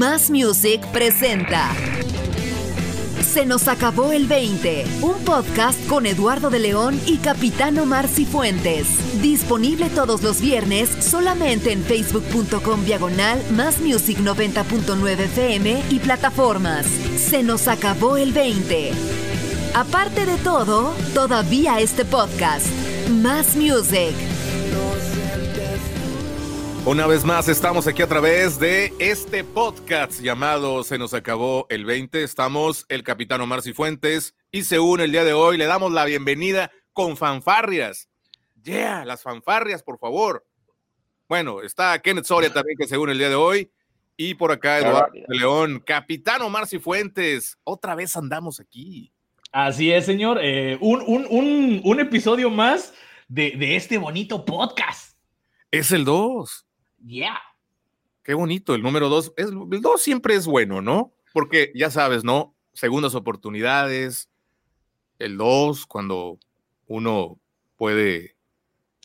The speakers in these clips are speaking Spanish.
Más Music presenta. Se nos acabó el 20, un podcast con Eduardo de León y Capitano Marci Fuentes. Disponible todos los viernes solamente en facebook.com diagonal Más Music 90.9 FM y plataformas. Se nos acabó el 20. Aparte de todo, todavía este podcast. Más Music. Una vez más estamos aquí a través de este podcast llamado Se nos acabó el 20. Estamos el capitán Omar Cifuentes y se une el día de hoy. Le damos la bienvenida con fanfarrias. Yeah, las fanfarrias, por favor. Bueno, está Kenneth Soria también que se une el día de hoy. Y por acá Eduardo de León, capitán Omar Cifuentes. Otra vez andamos aquí. Así es, señor. Eh, un, un, un, un, episodio más de, de este bonito podcast. Es el 2. Yeah. Qué bonito, el número dos. Es, el dos siempre es bueno, ¿no? Porque ya sabes, ¿no? Segundas oportunidades, el dos, cuando uno puede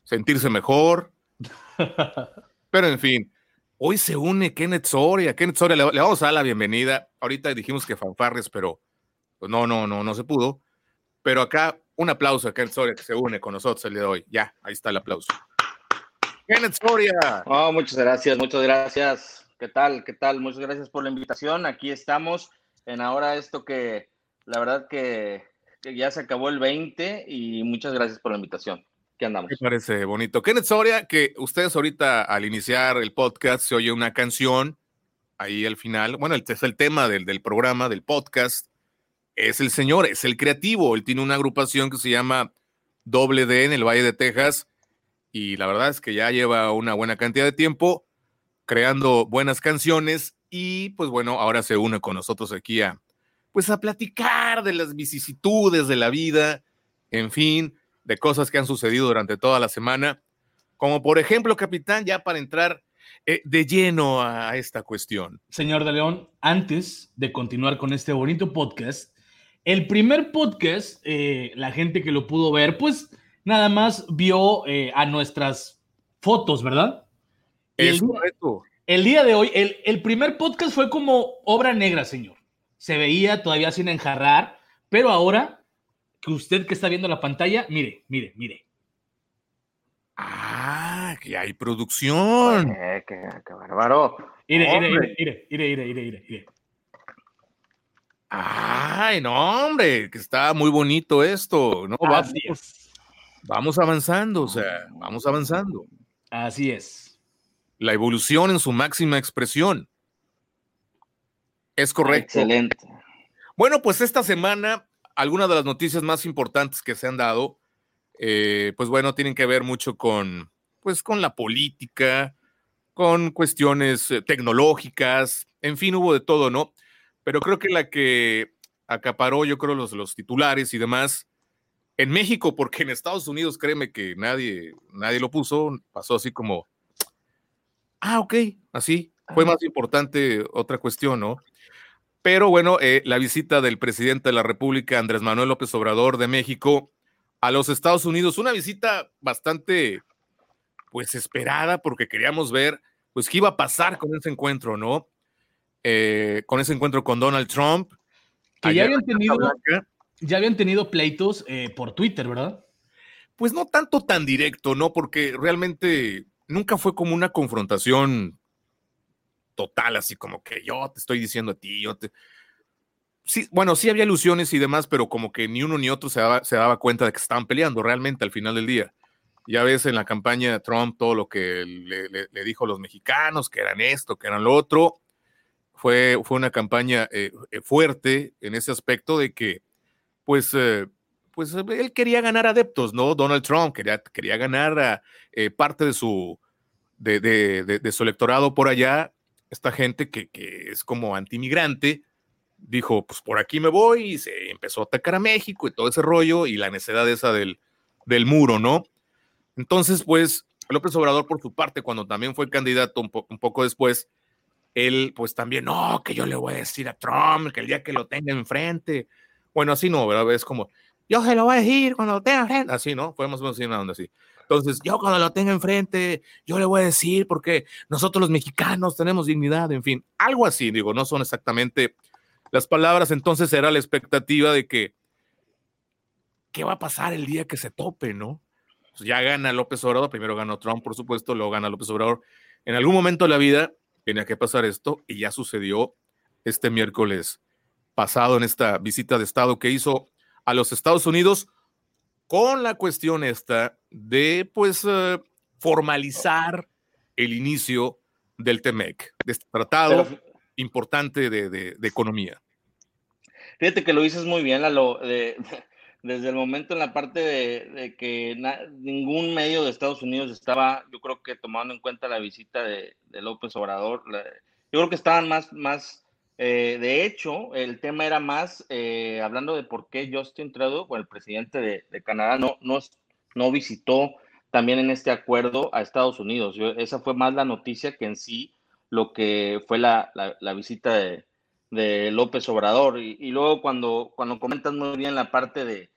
sentirse mejor. Pero en fin, hoy se une Kenneth Soria. Kenneth Soria, le, le, vamos a dar la bienvenida. Ahorita dijimos que fanfarres, pero pues no, no, no, no se pudo. Pero acá un aplauso a Kenneth Soria que se une con nosotros el día de hoy. Ya, ahí está el aplauso. Kenneth Soria. Oh, muchas gracias, muchas gracias. ¿Qué tal? ¿Qué tal? Muchas gracias por la invitación. Aquí estamos en ahora esto que la verdad que, que ya se acabó el 20 y muchas gracias por la invitación. ¿Qué andamos? Me parece bonito. Kenneth Soria, que ustedes ahorita al iniciar el podcast se oye una canción ahí al final. Bueno, este es el tema del, del programa, del podcast. Es el señor, es el creativo. Él tiene una agrupación que se llama Doble D en el Valle de Texas y la verdad es que ya lleva una buena cantidad de tiempo creando buenas canciones y pues bueno, ahora se une con nosotros aquí a pues a platicar de las vicisitudes de la vida, en fin, de cosas que han sucedido durante toda la semana, como por ejemplo, capitán, ya para entrar eh, de lleno a esta cuestión. Señor de León, antes de continuar con este bonito podcast, el primer podcast, eh, la gente que lo pudo ver, pues nada más vio eh, a nuestras fotos, ¿verdad? Es el, correcto. El día de hoy, el, el, primer podcast fue como obra negra, señor. Se veía todavía sin enjarrar, pero ahora que usted que está viendo la pantalla, mire, mire, mire. Ah, que hay producción. Eh, qué, qué bárbaro. Mire, mire, mire, mire, mire, mire, mire. Ay, no, hombre, que está muy bonito esto, ¿no? Así es. Vamos avanzando, o sea, vamos avanzando. Así es. La evolución en su máxima expresión. Es correcto. Excelente. Bueno, pues esta semana, algunas de las noticias más importantes que se han dado, eh, pues bueno, tienen que ver mucho con, pues con la política, con cuestiones eh, tecnológicas, en fin, hubo de todo, ¿no? Pero creo que la que acaparó, yo creo, los, los titulares y demás, en México, porque en Estados Unidos, créeme que nadie, nadie lo puso, pasó así como, ah, ok, así. Fue más importante otra cuestión, ¿no? Pero bueno, eh, la visita del presidente de la República, Andrés Manuel López Obrador de México, a los Estados Unidos, una visita bastante, pues, esperada, porque queríamos ver, pues, qué iba a pasar con ese encuentro, ¿no? Eh, con ese encuentro con Donald Trump. Que ya habían tenido ya habían tenido pleitos eh, por Twitter, ¿verdad? Pues no tanto tan directo, ¿no? Porque realmente nunca fue como una confrontación total, así como que yo te estoy diciendo a ti, yo te... Sí, bueno, sí había ilusiones y demás, pero como que ni uno ni otro se daba, cuenta de que estaban peleando realmente al final del día. Ya ves en la campaña de Trump todo lo que le, dijo a los mexicanos, que eran esto, que eran lo otro. Fue, fue una campaña eh, fuerte en ese aspecto de que pues, eh, pues él quería ganar adeptos, ¿no? Donald Trump quería, quería ganar eh, parte de su, de, de, su electorado por allá. Esta gente que, que es como antimigrante, dijo, pues por aquí me voy y se empezó a atacar a México y todo ese rollo y la necedad esa del, del muro, ¿no? Entonces, pues, López Obrador, por su parte, cuando también fue candidato un, un poco después, él, pues también, no, que yo le voy a decir a Trump que el día que lo tenga enfrente, bueno, así no, ¿verdad? Es como, yo se lo voy a decir cuando lo tenga gente. Así, ¿no? Fue más o menos así. Entonces, yo cuando lo tenga enfrente, yo le voy a decir porque nosotros los mexicanos tenemos dignidad, en fin, algo así, digo, no son exactamente las palabras, entonces era la expectativa de que, ¿qué va a pasar el día que se tope, no? Pues ya gana López Obrador, primero ganó Trump, por supuesto, luego gana López Obrador. En algún momento de la vida tenía que pasar esto y ya sucedió este miércoles pasado en esta visita de Estado que hizo a los Estados Unidos con la cuestión esta de pues eh, formalizar el inicio del TEMEC, de este tratado importante de, economía. Fíjate que lo dices muy bien, Lalo, desde el momento en la parte de, que ningún medio de Estados Unidos estaba, yo creo que tomando en cuenta la visita de, López Obrador, yo creo que estaban más, más eh, de hecho, el tema era más eh, hablando de por qué Justin Trudeau, el presidente de, Canadá, no, no, no, visitó también en este acuerdo a Estados Unidos. esa fue más la noticia que en sí lo que fue la, visita de, López Obrador. Y, luego cuando, cuando comentas muy bien la parte de,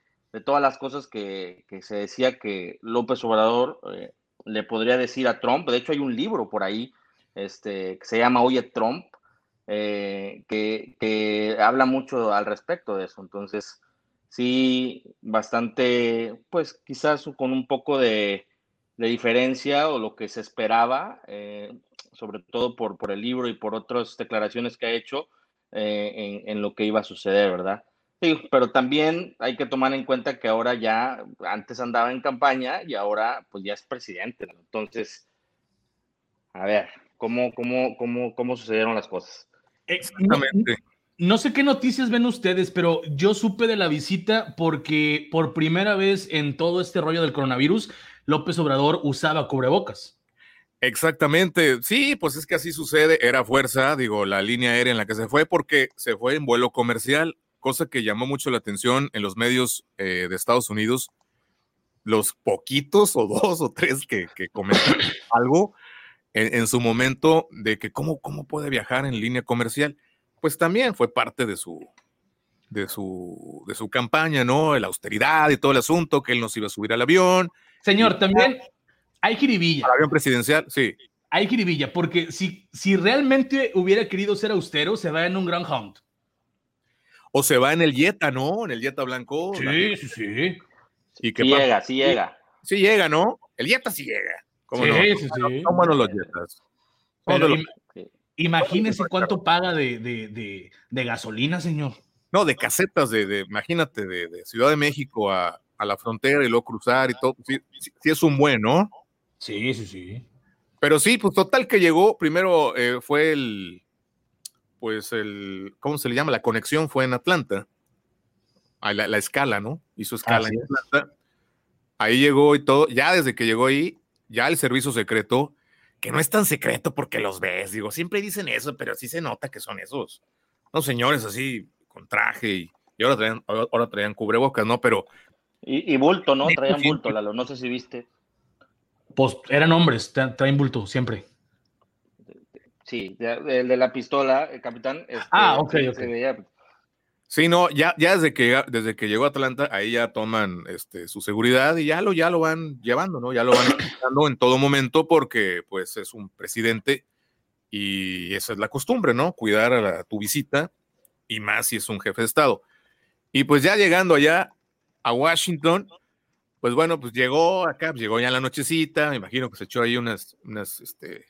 todas las cosas que, se decía que López Obrador eh, le podría decir a Trump, de hecho hay un libro por ahí este, que se llama Oye Trump, eh, que, habla mucho al respecto de eso. Entonces, sí, bastante, pues quizás con un poco de, diferencia o lo que se esperaba, eh, sobre todo por, el libro y por otras declaraciones que ha hecho eh, en, lo que iba a suceder, ¿verdad? Sí, pero también hay que tomar en cuenta que ahora ya, antes andaba en campaña y ahora pues ya es presidente. Entonces, a ver, ¿cómo, cómo, cómo, cómo sucedieron las cosas? Exactamente. No, sé qué noticias ven ustedes, pero yo supe de la visita porque por primera vez en todo este rollo del coronavirus, López Obrador usaba cubrebocas. Exactamente, sí, pues es que así sucede, era fuerza, digo, la línea aérea en la que se fue porque se fue en vuelo comercial, cosa que llamó mucho la atención en los medios eh, de Estados Unidos, los poquitos o dos o tres que, que comentan algo, en, su momento de que cómo, cómo puede viajar en línea comercial, pues también fue parte de su, de su, de su campaña, ¿no? La austeridad y todo el asunto, que él nos iba a subir al avión. Señor, también hay jiribilla. Al avión presidencial, sí. Hay jiribilla, porque si, si realmente hubiera querido ser austero, se va en un Grand Hunt. O se va en el Jetta, ¿no? En el Jetta blanco. Sí, sí, sí. Y que sí llega, sí llega. Sí llega, ¿no? El Jetta sí llega. ¿Cómo sí, no? sí, sí. ¿Cómo no los Jetas? imagínese cuánto paga de, de, de, gasolina, señor. No, de casetas, de, imagínate, de, Ciudad de México a, a, la frontera y luego cruzar y todo. Sí, sí, es un buen, ¿no? Sí, sí, sí. Pero sí, pues total que llegó, primero eh, fue el, pues el, ¿cómo se le llama? La conexión fue en Atlanta. La, la escala, ¿no? Hizo escala en Atlanta. Ahí llegó y todo. Ya desde que llegó ahí, ya el servicio secreto, que no es tan secreto porque los ves, digo, siempre dicen eso, pero sí se nota que son esos, no señores así con traje y, ahora, traían, ahora traían cubrebocas, ¿no? Pero... Y, bulto, ¿no? Traían bulto, Lalo, no sé si viste. Pues eran hombres, traen bulto siempre. Sí, el de la pistola, el capitán. Este, ah, ok, ok. Sí, no, ya, ya desde que desde que llegó a Atlanta, ahí ya toman este, su seguridad y ya lo, ya lo van llevando, ¿no? Ya lo van en todo momento porque pues es un presidente y esa es la costumbre, ¿no? Cuidar a, tu visita y más si es un jefe de Estado. Y pues ya llegando allá a Washington, pues bueno, pues llegó acá, pues llegó ya la nochecita, me imagino que se echó ahí unas, unas, este,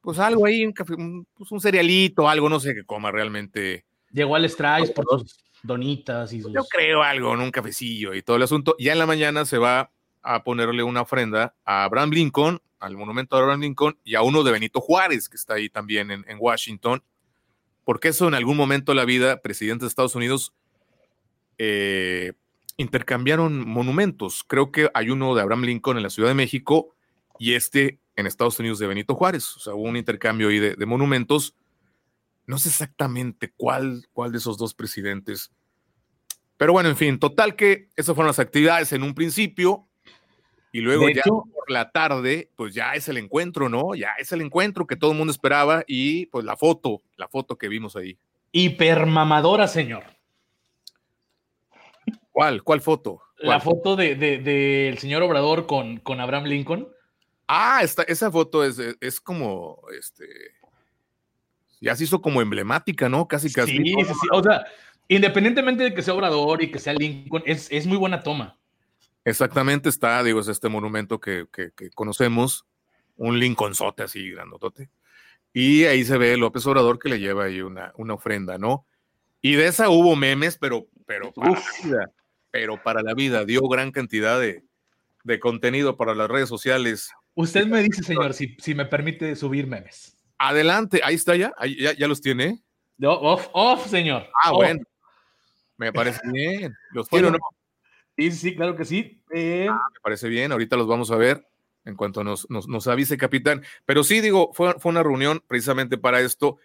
pues algo ahí, un café, un, pues un cerealito, algo, no sé qué coma realmente Llegó al Strice por sus donitas y sus... Yo creo algo, en un cafecillo y todo el asunto. Ya en la mañana se va a ponerle una ofrenda a Abraham Lincoln, al monumento de Abraham Lincoln, y a uno de Benito Juárez, que está ahí también en, Washington, porque eso en algún momento de la vida, presidentes de Estados Unidos eh, intercambiaron monumentos. Creo que hay uno de Abraham Lincoln en la Ciudad de México y este en Estados Unidos de Benito Juárez. O sea, hubo un intercambio ahí de monumentos no sé exactamente cuál, cuál de esos dos presidentes. Pero bueno, en fin, total que esas fueron las actividades en un principio. Y luego ya por la tarde, pues ya es el encuentro, ¿no? Ya es el encuentro que todo el mundo esperaba y pues la foto, la foto que vimos ahí. Hipermamadora, señor. ¿Cuál? ¿Cuál foto? La foto del de, señor Obrador con, con Abraham Lincoln. Ah, esta, esa foto es, es como, este, ya se hizo como emblemática, ¿no? Casi, casi. Sí, sí, sí. O sea, independientemente de que sea Obrador y que sea Lincoln, es, es muy buena toma. Exactamente, está, digo, es este monumento que, que, que conocemos, un Lincolnzote así, grandotote. Y ahí se ve López Obrador que le lleva ahí una, una ofrenda, ¿no? Y de esa hubo memes, pero, pero para la vida, pero para la vida, dio gran cantidad de, de contenido para las redes sociales. Usted me dice, señor, si, si me permite subir memes. Adelante, ahí está ya, ya, ya, los tiene. off, off, señor. Ah, bueno. Me parece bien. ¿Los quiero no? Sí, sí, claro que sí. Eh... Ah, me parece bien, ahorita los vamos a ver en cuanto nos, nos, nos avise, capitán. Pero sí, digo, fue, fue, una reunión precisamente para esto.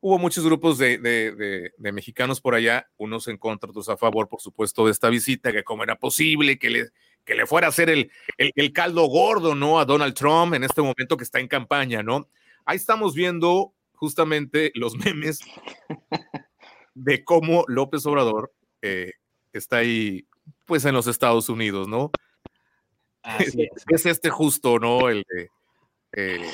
Hubo muchos grupos de, de, de, mexicanos por allá, unos en contra, otros a favor, por supuesto, de esta visita, que cómo era posible que le, que le fuera a hacer el, el, el caldo gordo, ¿no? A Donald Trump en este momento que está en campaña, ¿no? Ahí estamos viendo justamente los memes de cómo López Obrador eh, está ahí, pues en los Estados Unidos, ¿no? Así es. es. este justo, ¿no? El de... Eh,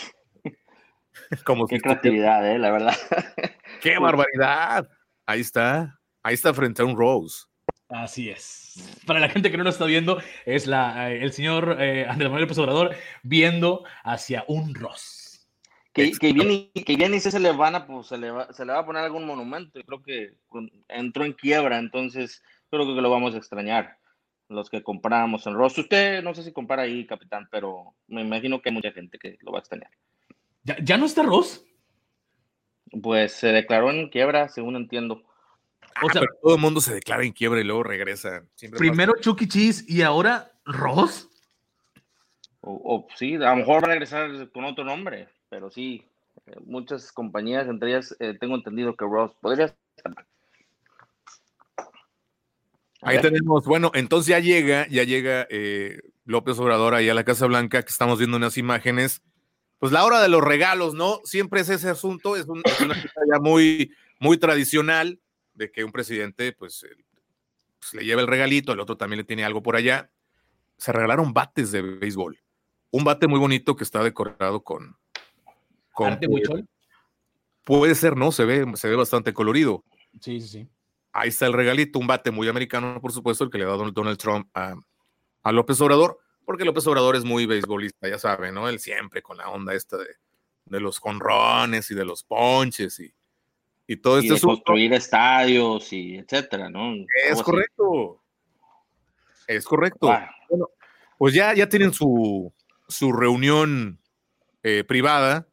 como Qué creatividad, eh, la verdad. Qué barbaridad. Ahí está. Ahí está frente a un Rose. Así es. Para la gente que no lo está viendo, es la, eh, el señor eh, Andrés Manuel López Obrador viendo hacia un Rose. Que, que, bien, que bien y se le van a, pues, se le, va, se le va a poner algún monumento. Creo que entró en quiebra, entonces creo que lo vamos a extrañar. Los que compramos en Ross. Usted no sé si compara ahí, capitán, pero me imagino que hay mucha gente que lo va a extrañar. ¿Ya, ya no está Ross? Pues se declaró en quiebra, según entiendo. O sea, pero todo el mundo se declara en quiebra y luego regresa. Siempre primero pasa. Chucky. Cheese y ahora Ross. O, o, sí, a lo mejor va a regresar con otro nombre pero sí, eh, muchas compañías, entre ellas eh, tengo entendido que Ross podría. Ahí tenemos, bueno, entonces ya llega, ya llega eh, López Obrador ahí a la Casa Blanca, que estamos viendo unas imágenes. Pues la hora de los regalos, ¿no? Siempre es ese asunto, es, un, es una cosa ya muy, muy tradicional de que un presidente, pues, pues, le lleva el regalito, el otro también le tiene algo por allá. Se regalaron bates de béisbol. Un bate muy bonito que está decorado con, Puede ser, ¿no? Se ve, se ve bastante colorido. Sí, sí, sí. Ahí está el regalito, un bate muy americano, por supuesto, el que le da Donald Trump a, a López Obrador, porque López Obrador es muy beisbolista, ya sabe, ¿no? Él siempre con la onda esta de, de los conrones y de los ponches y, y todo y este de construir estadios y etcétera, ¿no? Es correcto. Así. Es correcto. Bueno, pues ya, ya tienen su, su reunión eh, privada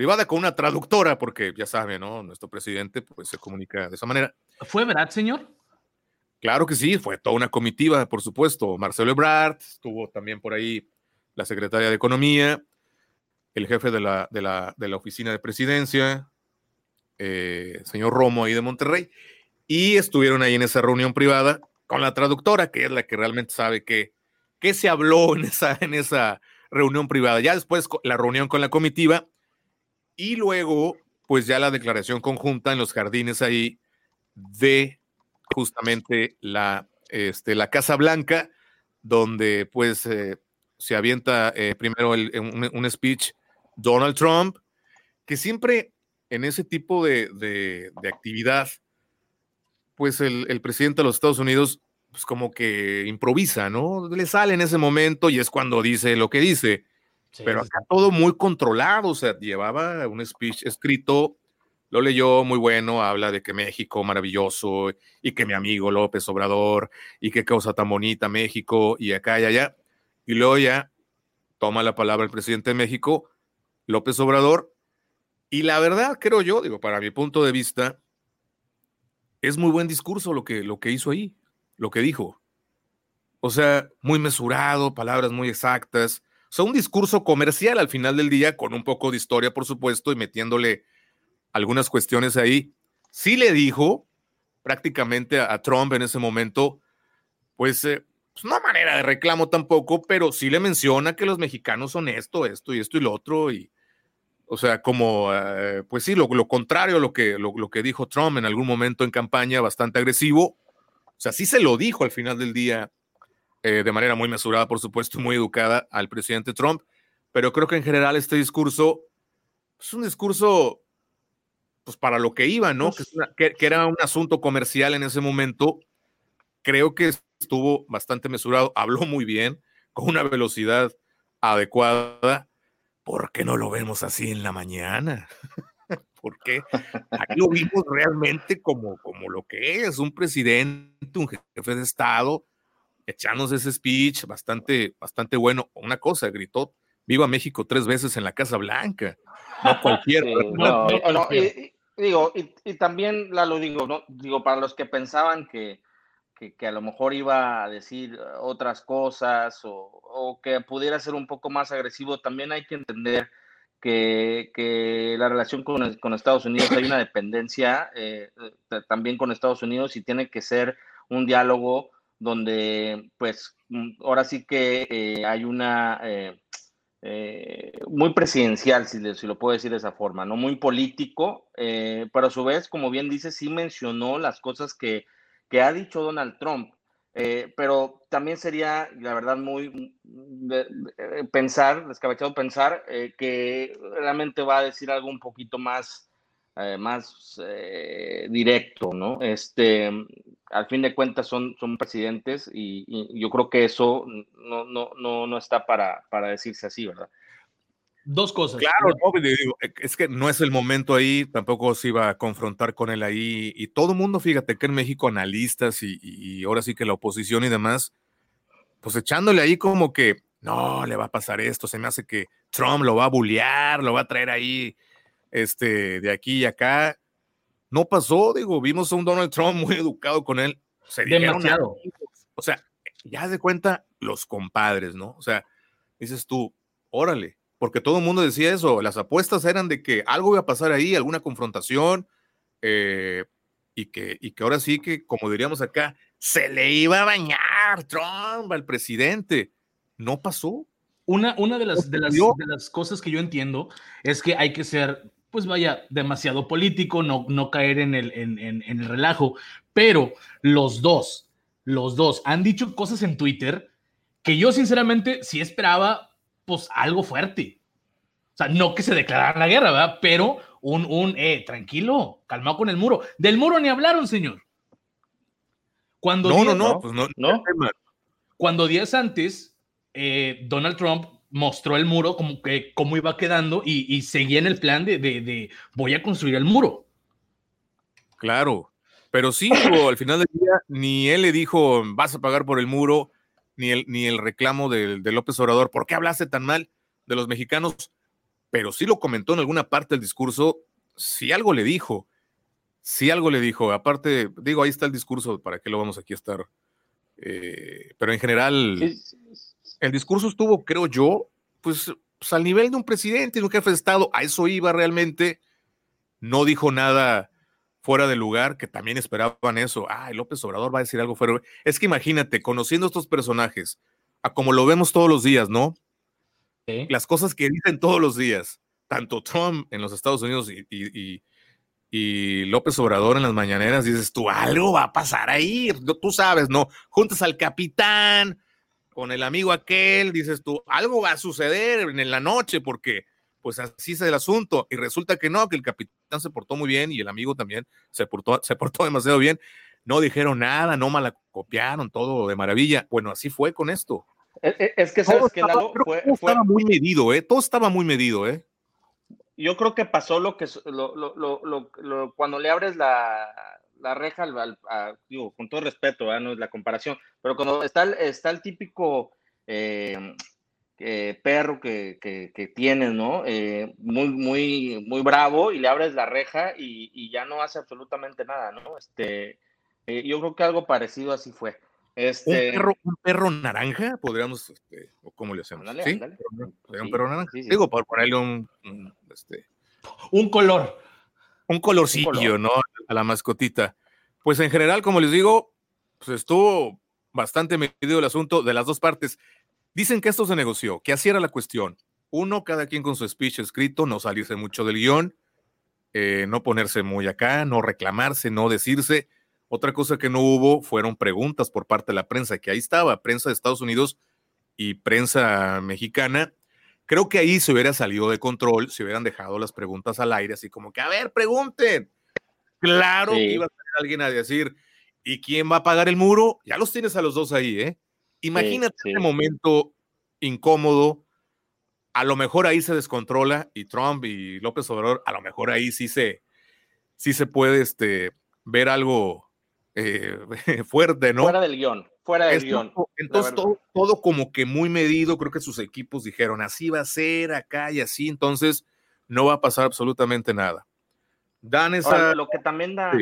privada con una traductora, porque ya sabe, ¿no? Nuestro presidente pues se comunica de esa manera. ¿Fue verdad, señor? Claro que sí, fue toda una comitiva, por supuesto. Marcelo Ebrard, estuvo también por ahí la secretaria de Economía, el jefe de la, de la, de la oficina de presidencia, eh, señor Romo ahí de Monterrey, y estuvieron ahí en esa reunión privada con la traductora, que es la que realmente sabe qué que se habló en esa, en esa reunión privada. Ya después la reunión con la comitiva, y luego, pues ya la declaración conjunta en los jardines ahí de justamente la, este, la Casa Blanca, donde pues eh, se avienta eh, primero el, un, speech Donald Trump, que siempre en ese tipo de, de, de actividad, pues el, el, presidente de los Estados Unidos, pues como que improvisa, ¿no? Le sale en ese momento y es cuando dice lo que dice. Sí, pero acá todo muy controlado, o sea, llevaba un speech escrito, lo leyó muy bueno, habla de que México maravilloso y que mi amigo López Obrador y qué cosa tan bonita México y acá y allá. Y luego ya toma la palabra el presidente de México, López Obrador, y la verdad, creo yo, digo, para mi punto de vista, es muy buen discurso lo que, lo que hizo ahí, lo que dijo. O sea, muy mesurado, palabras muy exactas, sea, un discurso comercial al final del día, con un poco de historia, por supuesto, y metiéndole algunas cuestiones ahí. Sí le dijo prácticamente a, Trump en ese momento, pues, eh, pues, no manera de reclamo tampoco, pero sí le menciona que los mexicanos son esto, esto y esto y lo otro, y, o sea, como, eh, pues sí, lo, lo contrario a lo que, lo, lo, que dijo Trump en algún momento en campaña, bastante agresivo. O sea, sí se lo dijo al final del día eh, de manera muy mesurada, por supuesto, muy educada al presidente Trump, pero creo que en general este discurso es un discurso pues para lo que iba, ¿no? Que, pues que, era un asunto comercial en ese momento. Creo que estuvo bastante mesurado, habló muy bien, con una velocidad adecuada. ¿Por qué no lo vemos así en la mañana? Porque aquí lo vimos realmente como, como lo que es, un presidente, un jefe de Estado, echándose ese speech bastante, bastante bueno. Una cosa, gritó, viva México tres veces en la Casa Blanca. No cualquiera. y, digo, y, también la lo digo, ¿no? Digo, para los que pensaban que, que, a lo mejor iba a decir otras cosas o, o, que pudiera ser un poco más agresivo, también hay que entender que, que la relación con, con, Estados Unidos hay una dependencia eh, eh, también con Estados Unidos y tiene que ser un diálogo donde pues mm, ahora sí que eh, hay una muy presidencial, si, lo puedo decir de esa forma, ¿no? Muy político, pero a su vez, como bien dice, sí mencionó las cosas que que ha dicho Donald Trump. Eh, pero también sería, la verdad, muy eh, pensar, descabechado pensar eh, que realmente va a decir algo un poquito más, más directo, ¿no? Este, al fin de cuentas son, son presidentes y, y yo creo que eso no, no, no, no está para, para decirse así, ¿verdad? Dos cosas. Claro, e, es que no es el momento ahí, tampoco se iba a confrontar con él ahí. Y todo el mundo, fíjate que en México analistas y, ahora sí que la oposición y demás, pues echándole ahí como que, no, le va a pasar esto, se me hace que Trump lo va a bullear, lo va a traer ahí, este, de aquí y acá. No pasó, digo, vimos a un Donald Trump muy educado con él. Se Demasiado. o sea, ya de cuenta los compadres, ¿no? O sea, dices tú, órale, porque todo el mundo decía eso, las apuestas eran de que algo iba a pasar ahí, alguna confrontación, eh, y, que, y que ahora sí que, como diríamos acá, se le iba a bañar Trump al presidente. No pasó. Una, una de, las, de, las, de las cosas que yo entiendo es que hay que ser, pues vaya, demasiado político, no, no caer en el, en, en, en el relajo, pero los dos, los dos han dicho cosas en Twitter que yo sinceramente sí esperaba pues algo fuerte. O sea, no que se declarara la guerra, ¿verdad? Pero un, un, eh, tranquilo, calmado con el muro. Del muro ni hablaron, señor. Cuando no, no, no, pues no, no. Cuando días antes, eh, Donald Trump mostró el muro, como que cómo iba quedando y, seguía en el plan de, de, voy a construir el muro. Claro, pero sí, al final del día, ni él le dijo, vas a pagar por el muro, ni el, ni el reclamo de, López Obrador, ¿por qué hablaste tan mal de los mexicanos? Pero sí lo comentó en alguna parte del discurso, si algo le dijo, si algo le dijo, aparte, digo, ahí está el discurso, ¿para qué lo vamos aquí a estar? Eh, pero en general, el discurso estuvo, creo yo, pues, pues, al nivel de un presidente, de un jefe de Estado, a eso iba realmente, no dijo nada fuera de lugar, que también esperaban eso. Ay, López Obrador va a decir algo fuera. Es que imagínate, conociendo estos personajes, a como lo vemos todos los días, ¿no? Las cosas que dicen todos los días, tanto Trump en los Estados Unidos y, y, López Obrador en las mañaneras, dices tú, algo va a pasar ahí. Tú sabes, ¿no? Juntas al capitán con el amigo aquel, dices tú, algo va a suceder en la noche porque pues así es el asunto. Y resulta que no, que el capitán se portó muy bien y el amigo también se portó, se portó demasiado bien. No dijeron nada, no malacopiaron, todo de maravilla. Bueno, así fue con esto. Es, que sabes que fue, estaba muy medido, ¿eh? Todo estaba muy medido, ¿eh? Yo creo que pasó lo que lo, lo, lo, cuando le abres la, la reja al, digo, con todo respeto, ¿eh? no es la comparación, pero cuando está el, está el típico eh, eh, perro que, que, tienes, ¿no? Eh, muy, muy, muy bravo y le abres la reja y, ya no hace absolutamente nada, ¿no? Este, eh, yo creo que algo parecido así fue. Este... ¿Un, perro, ¿Un perro naranja? Podríamos, este, o cómo le hacemos. ¿Sí? ¿Un perro naranja? Digo, por ponerle un, este... un color. Un colorcillo, ¿no? A la mascotita. Pues en general, como les digo, pues estuvo bastante medido el asunto de las dos partes. Dicen que esto se negoció, que así era la cuestión. Uno, cada quien con su speech escrito, no salirse mucho del guion, eh, no ponerse muy acá, no reclamarse, no decirse. Otra cosa que no hubo fueron preguntas por parte de la prensa, que ahí estaba, prensa de Estados Unidos y prensa mexicana. Creo que ahí se hubiera salido de control, se hubieran dejado las preguntas al aire, así como que, a ver, pregunten. Claro que iba a tener alguien a decir, ¿y quién va a pagar el muro? Ya los tienes a los dos ahí, ¿eh? Imagínate ese momento incómodo. A lo mejor ahí se descontrola y Trump y López Obrador, a lo mejor ahí sí se, sí se puede este, ver algo eh, fuerte, ¿no? Fuera del guion, fuera del guion. Entonces todo, todo, como que muy medido, creo que sus equipos dijeron, así va a ser acá y así, entonces no va a pasar absolutamente nada. Dan esa... lo que también da...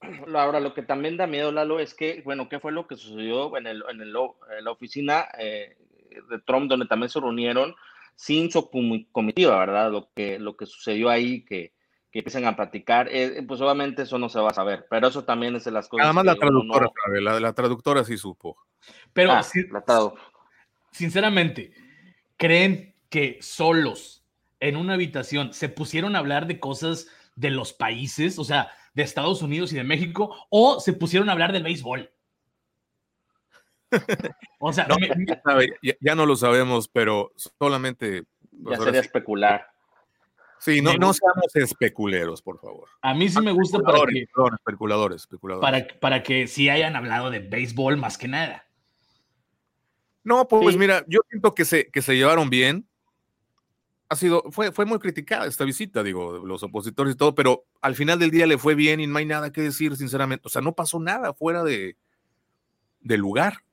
Ahora, lo que también da miedo, Lalo, es que, bueno, ¿qué fue lo que sucedió en, el, en, el, en la oficina eh, de Trump, donde también se reunieron sin su comitiva, ¿verdad? Lo que, lo que sucedió ahí, que, que empiecen a platicar, eh, pues obviamente eso no se va a saber, pero eso también es de las cosas. Además, la traductora, la, la, traductora sí supo. Pero, ah, sinceramente, ¿creen que solos en una habitación se pusieron a hablar de cosas de los países, o sea, de Estados Unidos y de México, o se pusieron a hablar del béisbol? o sea, ya, no lo sabemos, pero solamente. Pues, ya sería especular. Sí, no, no seamos especuleros, por favor. A mí sí me gusta para que, especuladores, especuladores. Para, para que sí hayan hablado de béisbol más que nada. No, pues, mira, yo siento que se, que se llevaron bien. Ha sido, fue, fue muy criticada esta visita, digo, los opositores y todo, pero al final del día le fue bien y no hay nada que decir, sinceramente. O sea, no pasó nada fuera de, de lugar.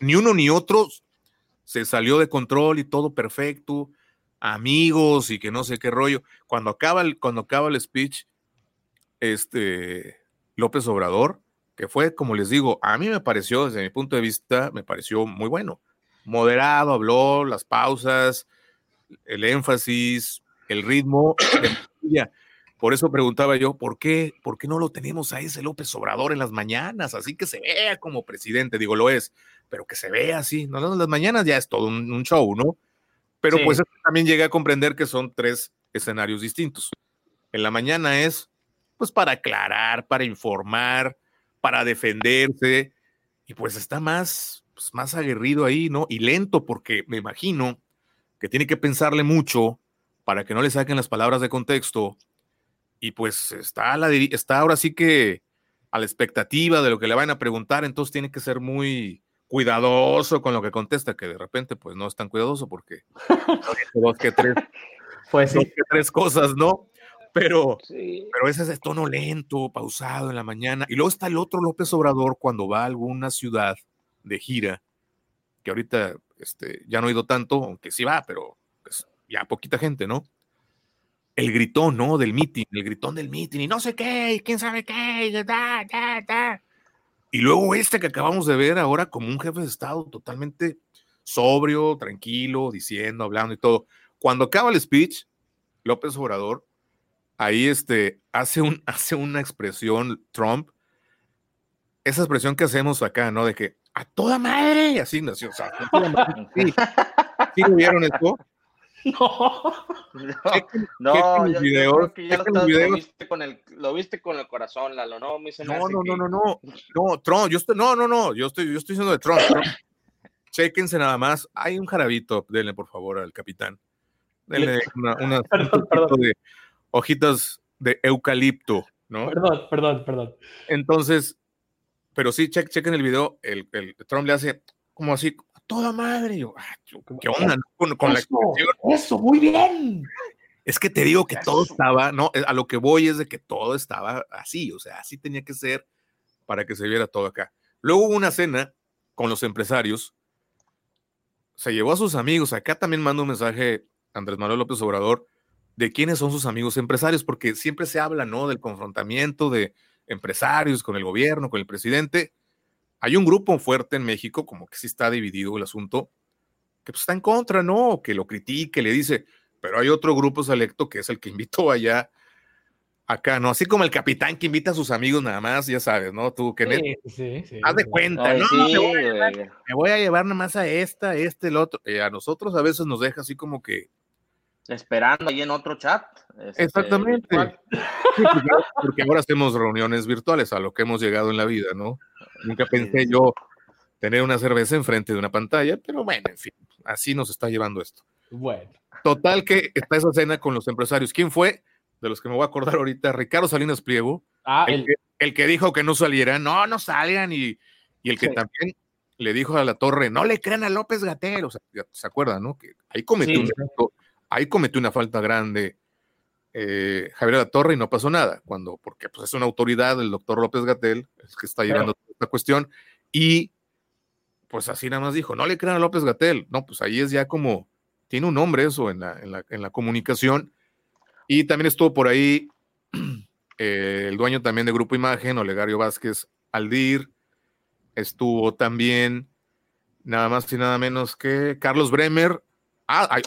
Ni uno ni otro se salió de control y todo perfecto amigos y que no sé qué rollo. Cuando acaba el, cuando acaba el speech, este López Obrador, que fue, como les digo, a mí me pareció, desde mi punto de vista, me pareció muy bueno. Moderado, habló, las pausas, el énfasis, el ritmo. Por eso preguntaba yo, ¿por qué, ¿por qué no lo tenemos a ese López Obrador en las mañanas? Así que se vea como presidente, digo, lo es, pero que se vea así. No, en las mañanas ya es todo un show, ¿no? Pero pues también llegué a comprender que son tres escenarios distintos. En la mañana es pues para aclarar, para informar, para defenderse, y pues está más, pues, más aguerrido ahí, ¿no? Y lento, porque me imagino que tiene que pensarle mucho para que no le saquen las palabras de contexto, y pues está, la, está ahora sí que a la expectativa de lo que le van a preguntar, entonces tiene que ser muy, cuidadoso con lo que contesta, que de repente pues no es tan cuidadoso porque dos que tres, pues que tres cosas, ¿no? Pero, pero ese es de tono lento, pausado en la mañana. Y luego está el otro López Obrador cuando va a alguna ciudad de gira, que ahorita este, ya no ha ido tanto, aunque sí va, pero pues, ya poquita gente, ¿no? El gritón, ¿no? Del meeting, el gritón del meeting, y no sé qué, y quién sabe qué, y da, da, da. Y luego este que acabamos de ver ahora como un jefe de Estado totalmente sobrio, tranquilo, diciendo, hablando y todo. Cuando acaba el speech, López Obrador, ahí este, hace, un, hace una expresión, Trump, esa expresión que hacemos acá, ¿no? De que a toda madre, así nació, o sea, sí, ¿sí vieron esto? No, no, yo, creo que ya lo, viste con el, lo viste con el corazón, Lalo, ¿no? no, no, no, no, no, no, Trump, yo estoy, no, no, no, yo estoy, yo estoy diciendo de Trump, Chequense nada más, hay un jarabito, denle por favor al capitán, denle una, una de hojitas de eucalipto, ¿no? Perdón, perdón, perdón. Entonces, pero sí, chequen el video, el, el Trump le hace como así, toda madre. Yo, ah, ¿qué onda? Con, la Eso, muy bien. Es que te digo que todo estaba, no, a lo que voy es de que todo estaba así, o sea, así tenía que ser para que se viera todo acá. Luego hubo una cena con los empresarios, se llevó a sus amigos, acá también manda un mensaje Andrés Manuel López Obrador de quiénes son sus amigos empresarios, porque siempre se habla, ¿no? Del confrontamiento de empresarios con el gobierno, con el presidente, hay un grupo fuerte en México, como que sí está dividido el asunto, que pues está en contra, ¿no? Que lo critique, le dice, pero hay otro grupo selecto que es el que invitó allá, acá, ¿no? Así como el capitán que invita a sus amigos nada más, ya sabes, ¿no? Tú, que sí, sí, haz de cuenta, ¿no? Me voy, a llevar, nada más a esta, este, el otro. a nosotros a veces nos deja así como que, esperando ahí en otro chat. Este, Exactamente. porque, ahora hacemos reuniones virtuales, a lo que hemos llegado en la vida, ¿no? Nunca pensé yo tener una cerveza enfrente de una pantalla, pero bueno, en fin, así nos está llevando esto. Bueno. Total que está esa cena con los empresarios. ¿Quién fue? De los que me voy a acordar ahorita, Ricardo Salinas Pliego, ah, el, Que, dijo que no salieran, no, no salgan, y, el que también le dijo a la torre, no le crean a López Gatel, o sea, se acuerdan, ¿no? Que ahí cometió, un, ahí cometió una falta grande eh, Javier La Torre y no pasó nada, cuando, porque pues, es una autoridad, el doctor López Gatel, es que está llevando esta cuestión, y pues así nada más dijo, no le crean a López Gatel, no, pues ahí es ya como, tiene un nombre eso en la, en la, comunicación, y también estuvo por ahí eh, el dueño también de Grupo Imagen, Olegario Vázquez Aldir, estuvo también nada más y nada menos que Carlos Bremer. Ah,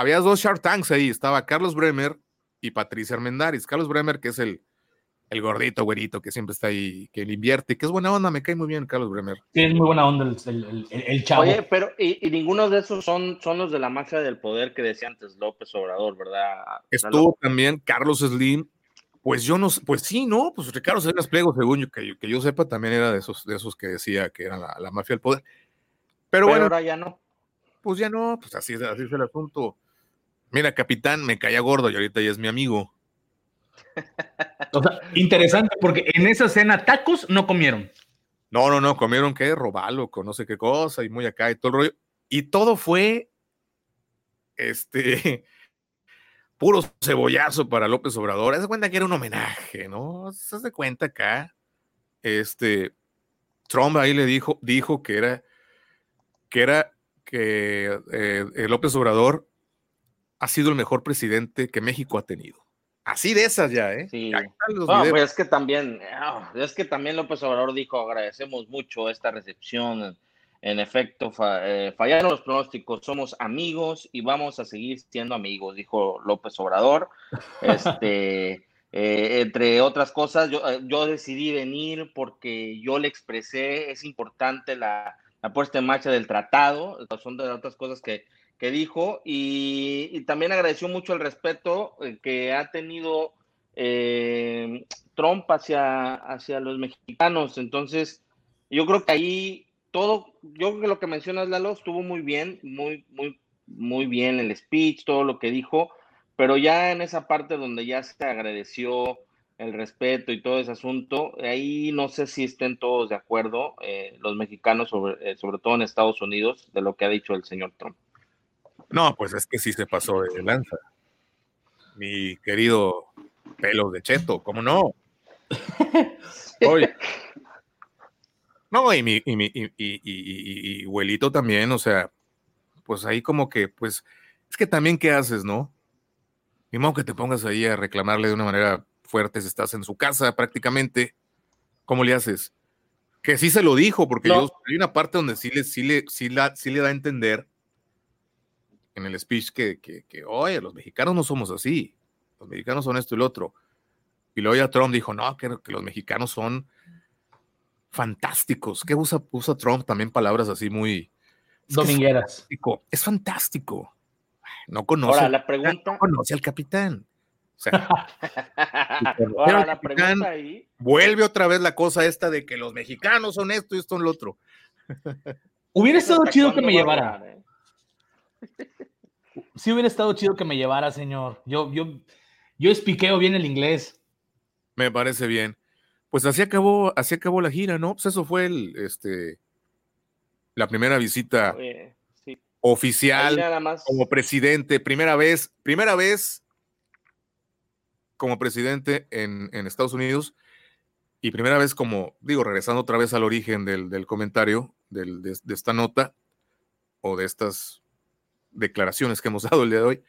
había, dos Shark Tanks ahí, estaba Carlos Bremer y Patricia Armendáriz. Carlos Bremer, que es el, el gordito, güerito, que siempre está ahí, que le invierte, que es buena onda, me cae muy bien Carlos Bremer. Sí, es muy buena onda el, el, chavo. Oye, pero y, ninguno de esos son, son los de la mafia del poder que decía antes López Obrador, ¿verdad? Estuvo también Carlos Slim, pues yo no pues sí, ¿no? Pues Ricardo Salinas Pliego, según yo, que, que, yo sepa, también era de esos, de esos que decía que era la, mafia del poder. Pero, bueno. Ahora ya no. Pues ya no, pues así, así es el asunto. Mira, capitán, me caía gordo y ahorita ya es mi amigo. O sea, interesante, porque en esa cena tacos no comieron. No, no, no, comieron qué, robalo, con no sé qué cosa, y muy acá y todo el rollo. Y todo fue, este, puro cebollazo para López Obrador. Haz de cuenta que era un homenaje, ¿no? Haz de cuenta acá. Este, Trump ahí le dijo, dijo que era, que era que eh, López Obrador ha sido el mejor presidente que México ha tenido. Así de esas ya, ¿eh? Sí. No, pues es que también, ah, es que también López Obrador dijo, agradecemos mucho esta recepción en efecto, eh, fallaron los pronósticos, somos amigos y vamos a seguir siendo amigos, dijo López Obrador. Este, eh, entre otras cosas, yo, eh, yo, decidí venir porque yo le expresé, es importante la, puesta en marcha del tratado, son de otras cosas que, que dijo, y, también agradeció mucho el respeto que ha tenido Trump hacia, hacia los mexicanos. Entonces, yo creo que ahí todo, yo creo que lo que mencionas, Lalo, estuvo muy bien, muy, muy, muy bien el speech, todo lo que dijo, pero ya en esa parte donde ya se agradeció el respeto y todo ese asunto, ahí no sé si estén todos de acuerdo eh, los mexicanos, sobre, eh, sobre todo en Estados Unidos, de lo que ha dicho el señor Trump. No, pues es que sí se pasó de lanza. Mi querido pelo de cheto, ¿cómo no? Oye, no, y mi, y, mi, y, y, abuelito también, o sea, pues ahí como que, pues, es que también, ¿qué haces, no? Ni modo que te pongas ahí a reclamarle de una manera fuerte si estás en su casa prácticamente. ¿Cómo le haces? Que sí se lo dijo, porque yo, hay una parte donde sí le, sí le, sí la, sí le da a entender en el speech que, que, que, oye, los mexicanos no somos así. Los mexicanos son esto y lo otro. Y luego ya Trump dijo, no, que, que los mexicanos son fantásticos. ¿Qué usa, usa Trump también palabras así muy domingueras? Es fantástico. No conoce, Ahora, la pregunta... no conoce al capitán. O sea, Ahora, la pregunta ahí... vuelve otra vez la cosa esta de que los mexicanos son esto y esto y lo otro. Hubiera estado chido que me llevara. Eh? Sí hubiera estado chido que me llevara, señor. Yo, yo, yo espiqueo bien el inglés. Me parece bien pues así acabó, así acabó la gira, ¿no? Pues eso fue el, este, la primera visita oficial como presidente, primera vez, primera vez como presidente en, Estados Unidos y primera vez como, digo, regresando otra vez al origen del, comentario de, de, esta nota o de estas declaraciones que hemos dado el día de hoy,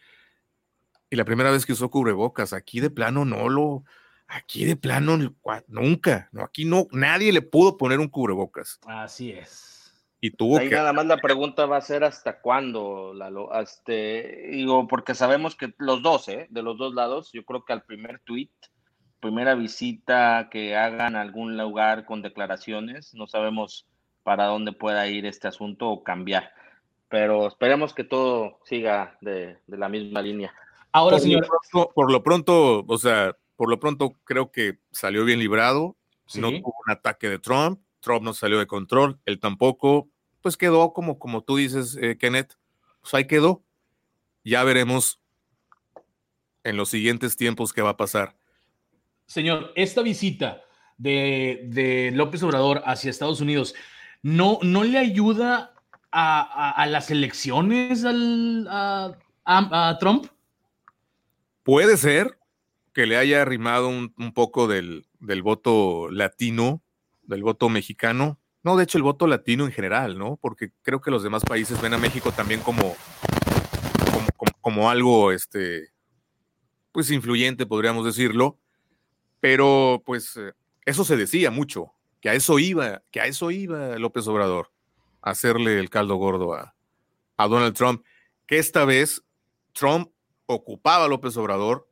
y la primera vez que usó cubrebocas, aquí de plano no lo, Aquí de plano, nunca, no, aquí no, nadie le pudo poner un cubrebocas. Así es. Y tuvo Ahí nada más la pregunta va a ser hasta cuándo, Lalo. Este, digo, porque sabemos que los dos, ¿eh? De los dos lados, yo creo que al primer tweet, primera visita que hagan a algún lugar con declaraciones, no sabemos para dónde pueda ir este asunto o cambiar. Pero esperemos que todo siga de, la misma línea. Ahora, señor. por lo pronto, o sea, por lo pronto creo que salió bien librado. No tuvo un ataque de Trump. Trump no salió de control. Él tampoco. Pues quedó como, como tú dices, eh, Kenneth. Pues ahí quedó. Ya veremos en los siguientes tiempos qué va a pasar. Señor, esta visita de, López Obrador hacia Estados Unidos no, no le ayuda a, las elecciones a, Trump? Puede ser que le haya arrimado un, poco del, voto latino, del voto mexicano. No, de hecho, el voto latino en general, ¿no? Porque creo que los demás países ven a México también como, como, algo, este, pues influyente, podríamos decirlo. Pero, pues, eh, eso se decía mucho, que a eso iba, que a eso iba López Obrador, hacerle el caldo gordo a, Donald Trump, que esta vez Trump ocupaba a López Obrador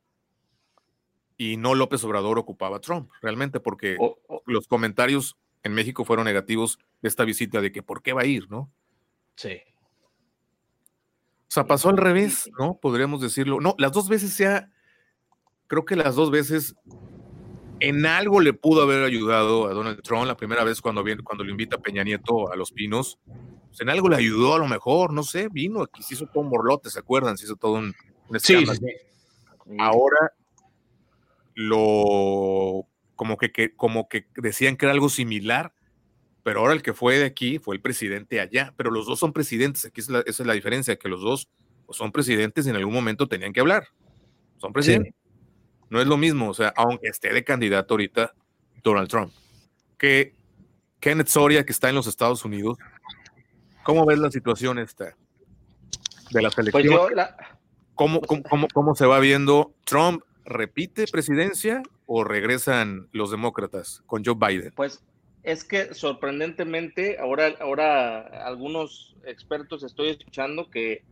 y no López Obrador ocupaba a Trump, realmente, porque los comentarios en México fueron negativos de esta visita de que por qué va a ir, ¿no? Sí. O sea, pasó al revés, ¿no? Podríamos decirlo. No, las dos veces sea, creo que las dos veces en algo le pudo haber ayudado a Donald Trump la primera vez cuando, viene, cuando lo invita Peña Nieto a Los Pinos. Pues, en algo le ayudó a lo mejor, no sé, vino aquí, se hizo todo un borlote, ¿se acuerdan? Se hizo todo un, escándalo. Ahora lo como que, como que decían que era algo similar, pero ahora el que fue de aquí fue el presidente allá, pero los dos son presidentes, aquí es esa es la diferencia, que los dos pues, son presidentes y en algún momento tenían que hablar, son presidentes. No es lo mismo, o sea, aunque esté de candidato ahorita Donald Trump, que Kenneth Soria, que está en los Estados Unidos. ¿Cómo ves la situación esta de la selección? Pues ¿Cómo, cómo, se va viendo? ¿Trump repite presidencia o regresan los demócratas con Joe Biden? Pues es que sorprendentemente ahora, ahora algunos expertos estoy escuchando que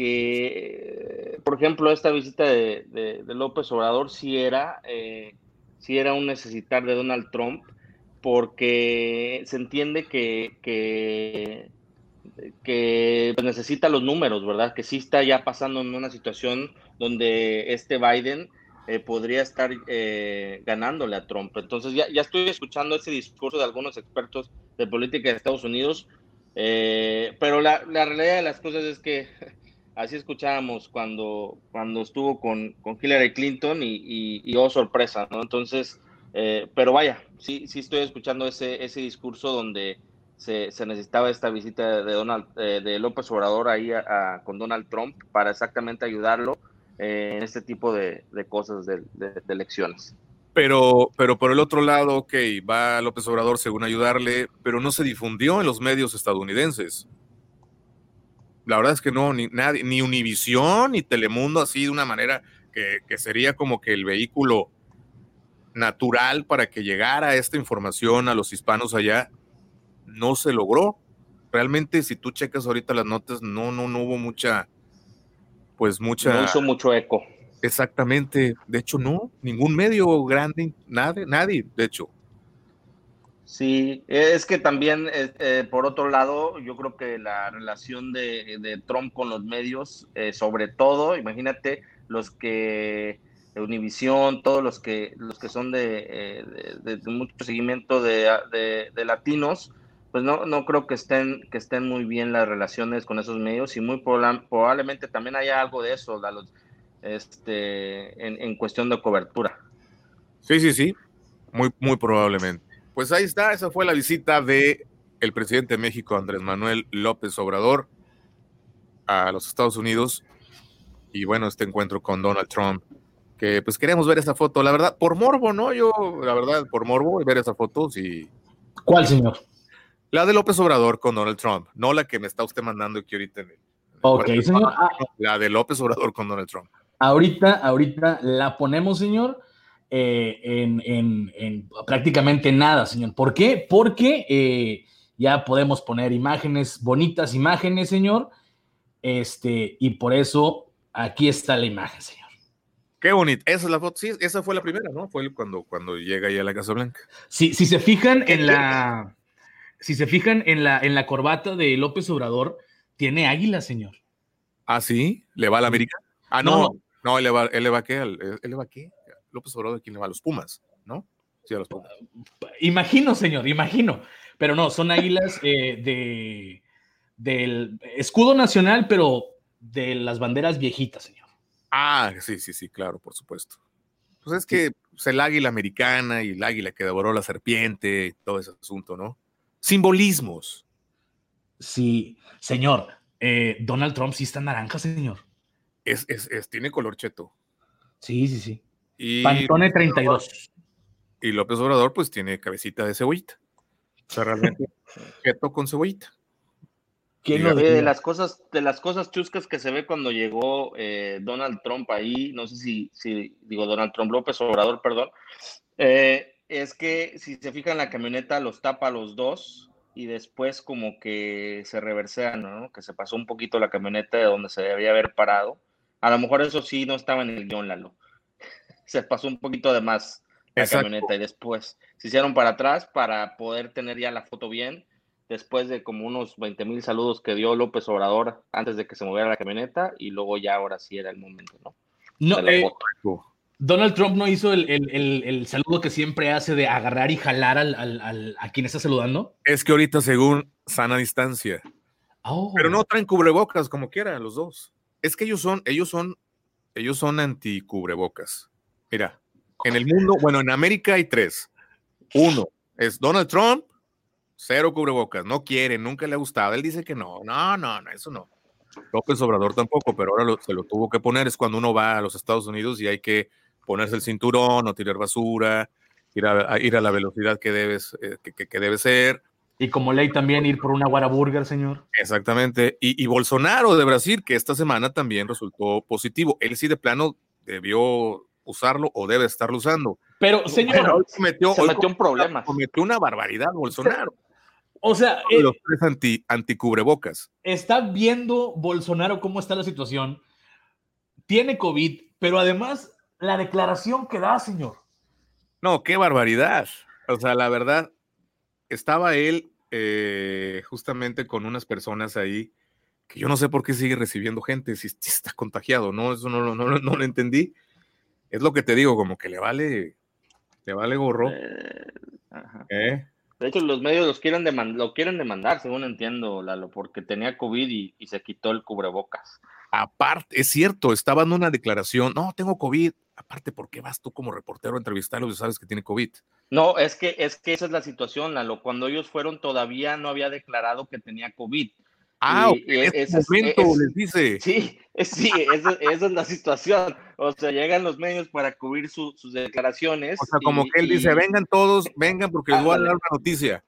que, por ejemplo, esta visita de, López Obrador sí era, eh, era un necesitar de Donald Trump, porque se entiende que, que, necesita los números, ¿verdad? Que sí está ya pasando en una situación donde este Biden eh, podría estar eh, ganándole a Trump. Entonces ya, ya estoy escuchando ese discurso de algunos expertos de política de Estados Unidos, pero la, la realidad de las cosas es que así escuchábamos cuando, cuando estuvo con, con Hillary Clinton y, y, oh sorpresa, ¿no? Entonces, eh, pero vaya, sí, sí estoy escuchando ese, ese discurso donde se, se necesitaba esta visita de, Donald, eh, de López Obrador ahí con Donald Trump para exactamente ayudarlo eh, en este tipo de, de cosas de, de, elecciones. Pero, pero por el otro lado, ok, va López Obrador según ayudarle, pero no se difundió en los medios estadounidenses. La verdad es que no, ni nadie, ni Univisión, ni Telemundo, así de una manera que, sería como que el vehículo natural para que llegara esta información a los hispanos allá, no se logró. Realmente, si tú checas ahorita las notas, no, no, no hubo mucha, pues mucha. No hizo mucho eco. Exactamente. De hecho, no, ningún medio grande, nadie, nadie, de hecho. Sí, es que también, eh, eh, por otro lado, yo creo que la relación de, Trump con los medios, eh, sobre todo, imagínate los que Univisión, todos los que los que son de, mucho seguimiento de, latinos, pues no, no creo que estén que estén muy bien las relaciones con esos medios y muy probablemente también haya algo de eso, este, en, en cuestión de cobertura. Sí, sí, sí, muy, muy probablemente. Pues ahí está, esa fue la visita de el presidente de México, Andrés Manuel López Obrador, a los Estados Unidos. Y bueno, este encuentro con Donald Trump, que pues queremos ver esa foto, la verdad, por morbo, ¿no? Yo, la verdad, por morbo, ver esa foto, sí. ¿Cuál, señor? La de López Obrador con Donald Trump, no la que me está usted mandando aquí ahorita en el, Ok, señor. Ah. La de López Obrador con Donald Trump. Ahorita, ahorita la ponemos, señor. Eh, en, prácticamente nada, señor. ¿Por qué? Porque eh, ya podemos poner imágenes, bonitas imágenes, señor. Este, y por eso aquí está la imagen, señor. Qué bonito. Esa es la foto. Sí, esa fue la primera, ¿no? Fue cuando, cuando llega ahí a la Casa Blanca. Sí, si se fijan en la. Si se fijan en la, en la corbata de López Obrador, tiene águila, señor. ¿Ah, sí? ¿Le va a la América? Ah, no, no, él, le va, él le va a qué, él le va a qué. López Obrador, ¿quién le va a los Pumas? ¿No? Sí, a los Pumas. Imagino, señor, imagino. Pero no, son águilas eh, de, del escudo nacional, pero de las banderas viejitas, señor. Ah, sí, sí, sí, claro, por supuesto. Pues es que pues, el águila americana y el águila que devoró la serpiente y todo ese asunto, ¿no? Simbolismos. Sí, señor. Eh, Donald Trump sí está naranja, señor. Es, tiene color cheto. Sí, sí, sí. Y Pantone 32. Y López Obrador, pues tiene cabecita de cebollita. O sea, realmente cheto con cebollita. de las cosas, de las cosas chuscas que se ve cuando llegó eh, Donald Trump ahí, no sé si, si, digo Donald Trump, López Obrador, perdón, eh, es que si se fijan la camioneta los tapa los dos, y después como que se reversean, ¿no? Que se pasó un poquito la camioneta de donde se debía haber parado. A lo mejor eso sí no estaba en el guion, Lalo. Se pasó un poquito de más la camioneta y después se hicieron para atrás para poder tener ya la foto bien. Después de como unos 20 mil saludos que dio López Obrador antes de que se moviera la camioneta y luego ya ahora sí era el momento, ¿no? No, eh, Donald Trump no hizo el, saludo que siempre hace de agarrar y jalar al, a quien está saludando. Es que ahorita, según sana distancia. Oh. Pero no traen cubrebocas como quieran los dos. Es que ellos son, ellos son, ellos son anti cubrebocas. Mira, en el mundo, bueno, en América hay tres. Uno es Donald Trump, cero cubrebocas, no quiere, nunca le ha gustado. Él dice que no, no, no, no, eso no. López Obrador tampoco, pero ahora se lo tuvo que poner. Es cuando uno va a los Estados Unidos y hay que ponerse el cinturón, no tirar basura, ir a, ir a la velocidad que, debes, eh, que, debe ser. Y como ley también ir por una guaraburger, señor. Exactamente. Y, Bolsonaro de Brasil, que esta semana también resultó positivo. Él sí de plano debió usarlo o debe estarlo usando. Pero, señor, hoy se metió, un problema. Cometió una barbaridad Bolsonaro. O sea, los eh, tres anti, anticubrebocas. Está viendo Bolsonaro cómo está la situación. Tiene COVID, pero además la declaración que da, señor. No, qué barbaridad. O sea, la verdad, estaba él eh, justamente con unas personas ahí que yo no sé por qué sigue recibiendo gente si, está contagiado, ¿no? Eso no, no, no, lo entendí. Es lo que te digo, como que le vale, le vale gorro. Eh, ¿Eh? De hecho, los medios los quieren lo quieren demandar, según entiendo, Lalo, porque tenía COVID y, y se quitó el cubrebocas. Aparte, es cierto, estaba en una declaración, no, tengo COVID. Aparte, ¿por qué vas tú como reportero a entrevistarlo y sabes que tiene COVID? No, es que, es que esa es la situación, Lalo. Cuando ellos fueron, todavía no había declarado que tenía COVID. Ah, en ese momento les dice. Sí, sí, esa, es la situación. O sea, llegan los medios para cubrir sus declaraciones. O sea, como que él dice, vengan todos, vengan porque les voy a dar una noticia.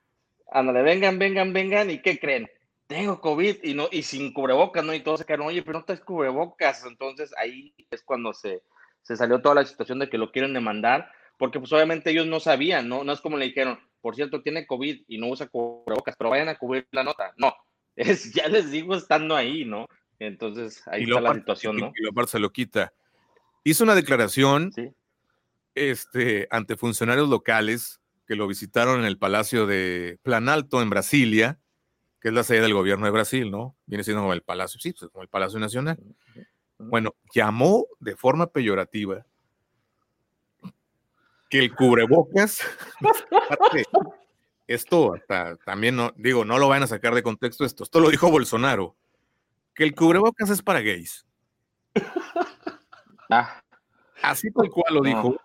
Ándale, vengan, vengan, vengan, ¿y qué creen? tengo COVID y no y sin cubrebocas, ¿no? Y todos se quedaron, oye, pero no traes cubrebocas. Entonces ahí es cuando se, se salió toda la situación de que lo quieren demandar, porque pues obviamente ellos no sabían, ¿no? No es como le dijeron, por cierto, tiene COVID y no usa cubrebocas, pero vayan a cubrir la nota. No, es, ya les digo estando ahí, ¿no? Entonces ahí está la situación, ¿no? Y lo se lo quita. Hizo una declaración este, ante funcionarios locales que lo visitaron en el Palacio de Planalto en Brasilia, que es la sede del gobierno de Brasil, ¿no? Viene siendo como el Palacio, sí, pues, como el Palacio Nacional. Bueno, llamó de forma peyorativa que el cubrebocas, esto hasta también no, digo, no lo van a sacar de contexto esto, esto lo dijo Bolsonaro, que el cubrebocas es para gays. Ah. Así tal cual lo dijo.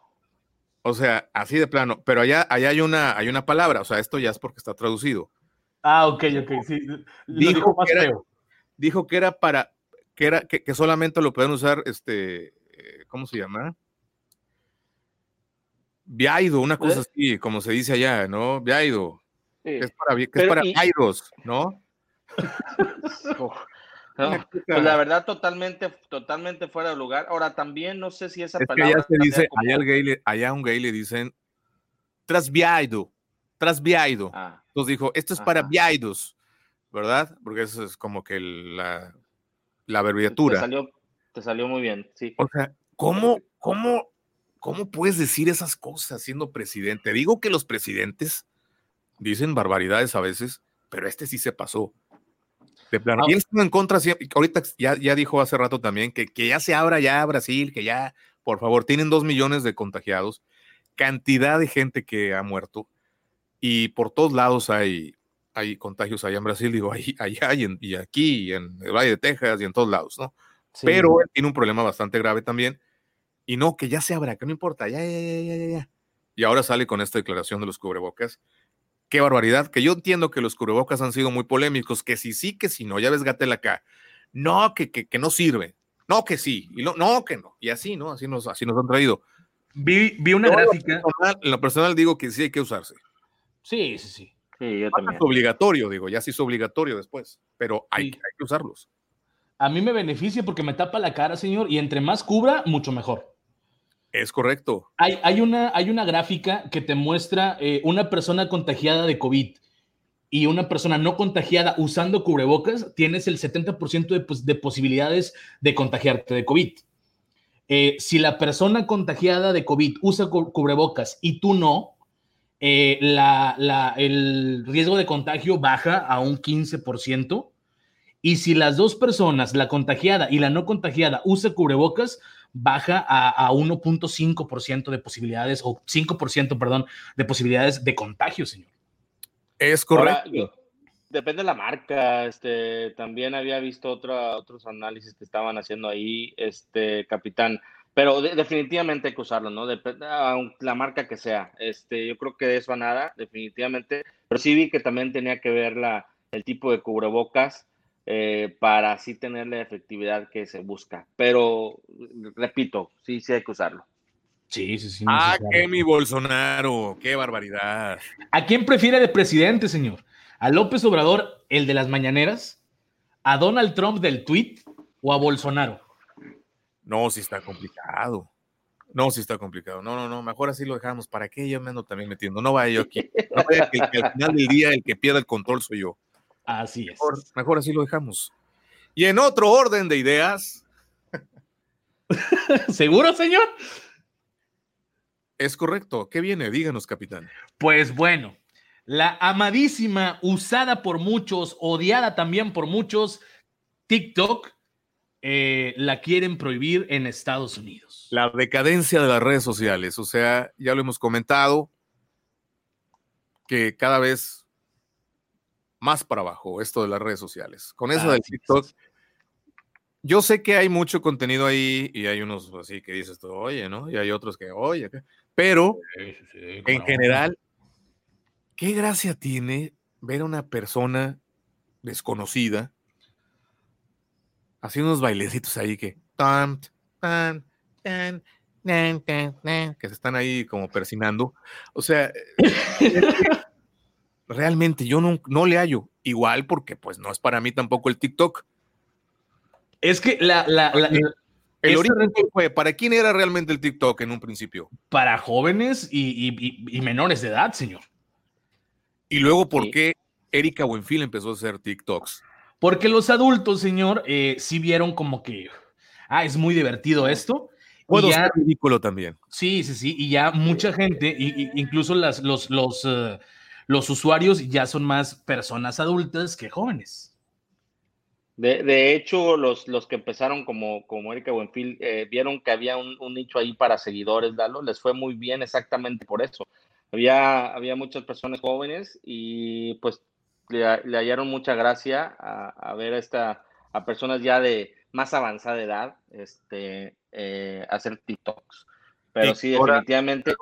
O sea, así de plano, pero allá, allá hay, una, hay una palabra, o sea, esto ya es porque está traducido. Ah, ok, ok, sí. Dijo, que era, dijo, que era, para, que era, que, solamente lo pueden usar, este, eh, ¿cómo se llama? Viaido, una cosa ¿Eh? así, como se dice allá, ¿no? Viaido. Que es para, que es para ¿no? pues la verdad, totalmente, totalmente fuera de lugar. Ahora, también no sé si esa es palabra. Que allá se dice, allá, gay allá a un gay le dicen trasviaido trasviaido. Ah. Entonces dijo, esto es para viaidos, ¿verdad? Porque eso es como que la, la abreviatura. Te salió, te salió muy bien, sí. O sea, ¿cómo, cómo, ¿cómo puedes decir esas cosas siendo presidente? Digo que los presidentes dicen barbaridades a veces, pero este sí se pasó. De plano. Ah. Y él estuvo en contra, siempre- ahorita ya, ya dijo hace rato también que, que ya se abra ya Brasil, que ya, por favor, tienen dos millones de contagiados, cantidad de gente que ha muerto y por todos lados hay, hay contagios allá en Brasil, digo, ahí, allá y, en- y aquí, y en el Valle de Texas y en todos lados, ¿no? Sí. Pero él tiene un problema bastante grave también. Y no, que ya se abra, que no importa, ya, ya, ya, ya, ya, ya. Y ahora sale con esta declaración de los cubrebocas. Qué barbaridad, que yo entiendo que los cubrebocas han sido muy polémicos, que si sí, que si no, ya ves Gatel acá. No, que, que, que no sirve. No, que sí. Y no, no, que no. Y así, ¿no? Así nos, así nos han traído. vi, vi una Yo en lo gráfica. personal- En lo personal digo que sí hay que usarse. Sí, sí, sí. Sí, yo también. es obligatorio, digo, ya sí es obligatorio después, pero hay, Sí. hay que usarlos. A mí me beneficia porque me tapa la cara, señor, y entre más cubra, mucho mejor. Es correcto. Hay, una, hay una gráfica que te muestra eh, una persona contagiada de COVID y una persona no contagiada usando cubrebocas, tienes el 70% de, de posibilidades de contagiarte de COVID. Eh, si la persona contagiada de COVID usa cu- cubrebocas y tú no, eh, el riesgo de contagio baja a un 15%. Y si las dos personas, la contagiada y la no contagiada, usa cubrebocas, baja a, a 1.5% de posibilidades, o 5%, perdón, de posibilidades de contagio, señor. Es correcto. depende de la marca. Este, también había visto otra, otros análisis que estaban haciendo ahí, este, capitán. Pero de- definitivamente hay que usarlo, ¿no? Dep- aun- la marca que sea. Este, yo creo que de eso a nada, definitivamente. Pero sí vi que también tenía que ver la, el tipo de cubrebocas eh, para así tener la efectividad que se busca. Pero, repito, sí, sí hay que usarlo. Sí, sí, sí. Ah, que mi Bolsonaro, qué barbaridad. ¿A quién prefiere de presidente, señor? ¿A López Obrador, el de las mañaneras? ¿A Donald Trump del tweet? ¿O a Bolsonaro? No, sí está complicado. No, sí está complicado. No, no, no, mejor así lo dejamos. ¿Para qué yo me ando también metiendo? No vaya yo aquí. No vaya que, que al final del día el que pierda el control soy yo. Así es. Mejor, mejor así lo dejamos. Y en otro orden de ideas, ¿Seguro, señor? es correcto. ¿Qué viene? Díganos, capitán. Pues bueno, la amadísima, usada por muchos, odiada también por muchos, TikTok, eh, la quieren prohibir en Estados Unidos. La decadencia de las redes sociales. O sea, ya lo hemos comentado, que cada vez más para abajo esto de las redes sociales. Con eso del Así es. TikTok, yo sé que hay mucho contenido ahí y hay unos así que dices tú, oye, ¿no? Y hay otros que, oye, ¿qué?". pero en general, ¿qué gracia tiene ver a una persona desconocida haciendo unos bailecitos ahí que tan, tan, tan, que se están ahí como persinando? O sea, realmente yo no, no le hallo igual porque pues no es para mí tampoco el TikTok. Es que la, la- la- El origen fue, ¿para quién era realmente el TikTok en un principio? para jóvenes y, y- y- y menores de edad, señor. Y luego, ¿por Sí. qué Erika Buenfil empezó a hacer TikToks? Porque los adultos, señor, eh, sí vieron como que, ah, es muy divertido esto. y Puedo ya- ser ridículo también. Sí, sí, sí, y ya mucha gente, y, y- incluso las, los, los, eh, los usuarios ya son más personas adultas que jóvenes. De, de hecho, los, los que empezaron como, como Erika Buenfil eh, vieron que había un, un nicho ahí para seguidores, Lalo, les fue muy bien exactamente por eso. Había, había muchas personas jóvenes y pues le, le hallaron mucha gracia a, a ver a, esta, a personas ya de más avanzada edad este, eh, hacer TikToks. Pero sí, ahora- definitivamente.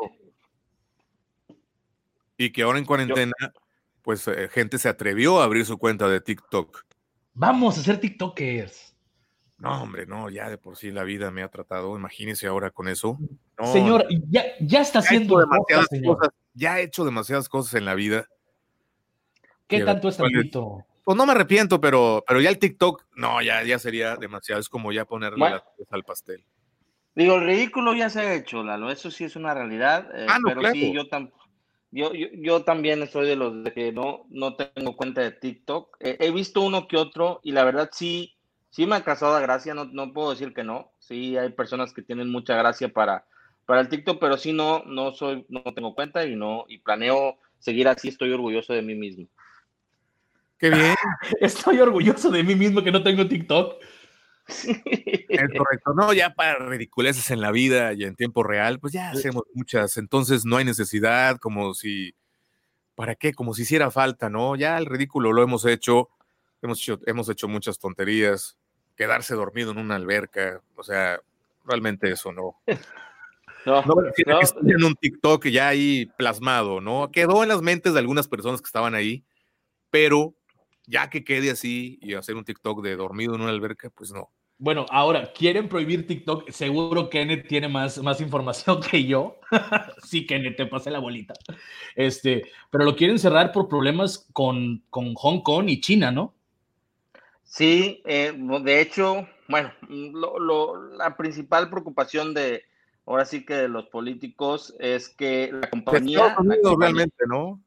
Y que ahora en cuarentena, pues eh, gente se atrevió a abrir su cuenta de TikTok. Vamos a ser TikTokers. No, hombre, no, ya de por sí la vida me ha tratado. Imagínese ahora con eso. No, señor, ya, ya está ya haciendo demasiadas cosas. Ya he hecho demasiadas cosas en la vida. ¿Qué tanto es tantito? Pues no me arrepiento, pero, pero ya el TikTok, no, ya, ya sería demasiado. Es como ya ponerle Bueno. al pastel. Digo, el ridículo ya se ha hecho, Lalo, eso sí es una realidad, eh, Ah, no, pero claro. sí, yo, tam- yo, yo, yo también soy de los de que no, no tengo cuenta de TikTok. Eh, he visto uno que otro y la verdad sí, sí me ha causado gracia, no, no puedo decir que no. Sí, hay personas que tienen mucha gracia para, para el TikTok, pero sí no, no soy, no tengo cuenta y no, y planeo seguir así, estoy orgulloso de mí mismo. Qué bien. Estoy orgulloso de mí mismo que no tengo TikTok. Es correcto. No, ya para ridiculeces en la vida y en tiempo real, pues ya hacemos muchas. Entonces no hay necesidad, como si, ¿para qué? Como si hiciera falta, ¿no? Ya el ridículo lo hemos hecho. Hemos hecho, hemos hecho muchas tonterías. Quedarse dormido en una alberca, o sea, realmente eso no. No, no, no. en un TikTok ya ahí plasmado, ¿no? Quedó en las mentes de algunas personas que estaban ahí, pero ya que quede así y hacer un TikTok de dormido en una alberca, pues no. Bueno, ahora, ¿quieren prohibir TikTok? Seguro Kenneth tiene más, más información que yo. sí, Kenneth, te pasé la bolita. Este, pero lo quieren cerrar por problemas con, con Hong Kong y China, ¿no? Sí, eh, de hecho, bueno, la principal preocupación de, ahora sí que de los políticos es que la compañía... realmente, ¿no?